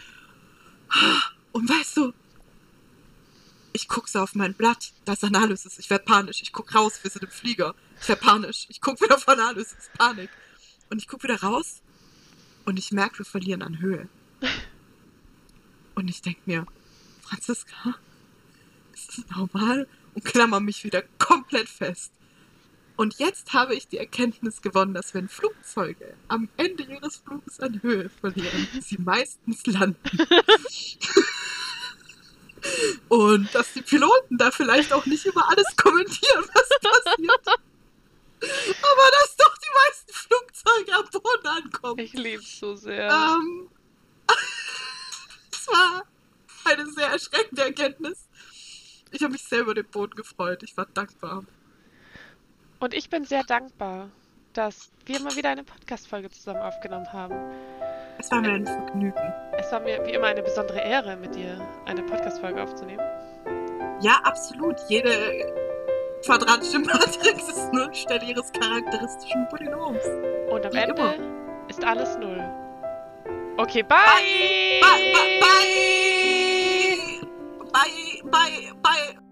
Und weißt du, ich gucke so auf mein Blatt, da ist Analysis, ich werde panisch. Ich gucke raus, wir sind im Flieger. Ich werde panisch. Ich gucke wieder auf Analysis, Panik. Und ich gucke wieder raus und ich merke, wir verlieren an Höhe. Und ich denke mir, Franziska, ist das normal? Und klammer mich wieder komplett fest. Und jetzt habe ich die Erkenntnis gewonnen, dass wenn Flugzeuge am Ende ihres Fluges an Höhe verlieren, sie meistens landen. Und dass die Piloten da vielleicht auch nicht immer alles kommentieren, was passiert. Aber dass doch die Ich lieb's so sehr. Ähm, es war eine sehr erschreckende Erkenntnis. Ich habe mich sehr über den Boden gefreut. Ich war dankbar. Und ich bin sehr dankbar, dass wir mal wieder eine Podcast-Folge zusammen aufgenommen haben. Es war mir ein Vergnügen. Es war mir wie immer eine besondere Ehre, mit dir eine Podcast-Folge aufzunehmen. Ja, absolut. Jede quadratische Matrix ist nur Stelle ihres charakteristischen Polynoms. Und am Wie Ende immer. ist alles null. Okay, bye! Bye, bye, bye, bye, bye, bye.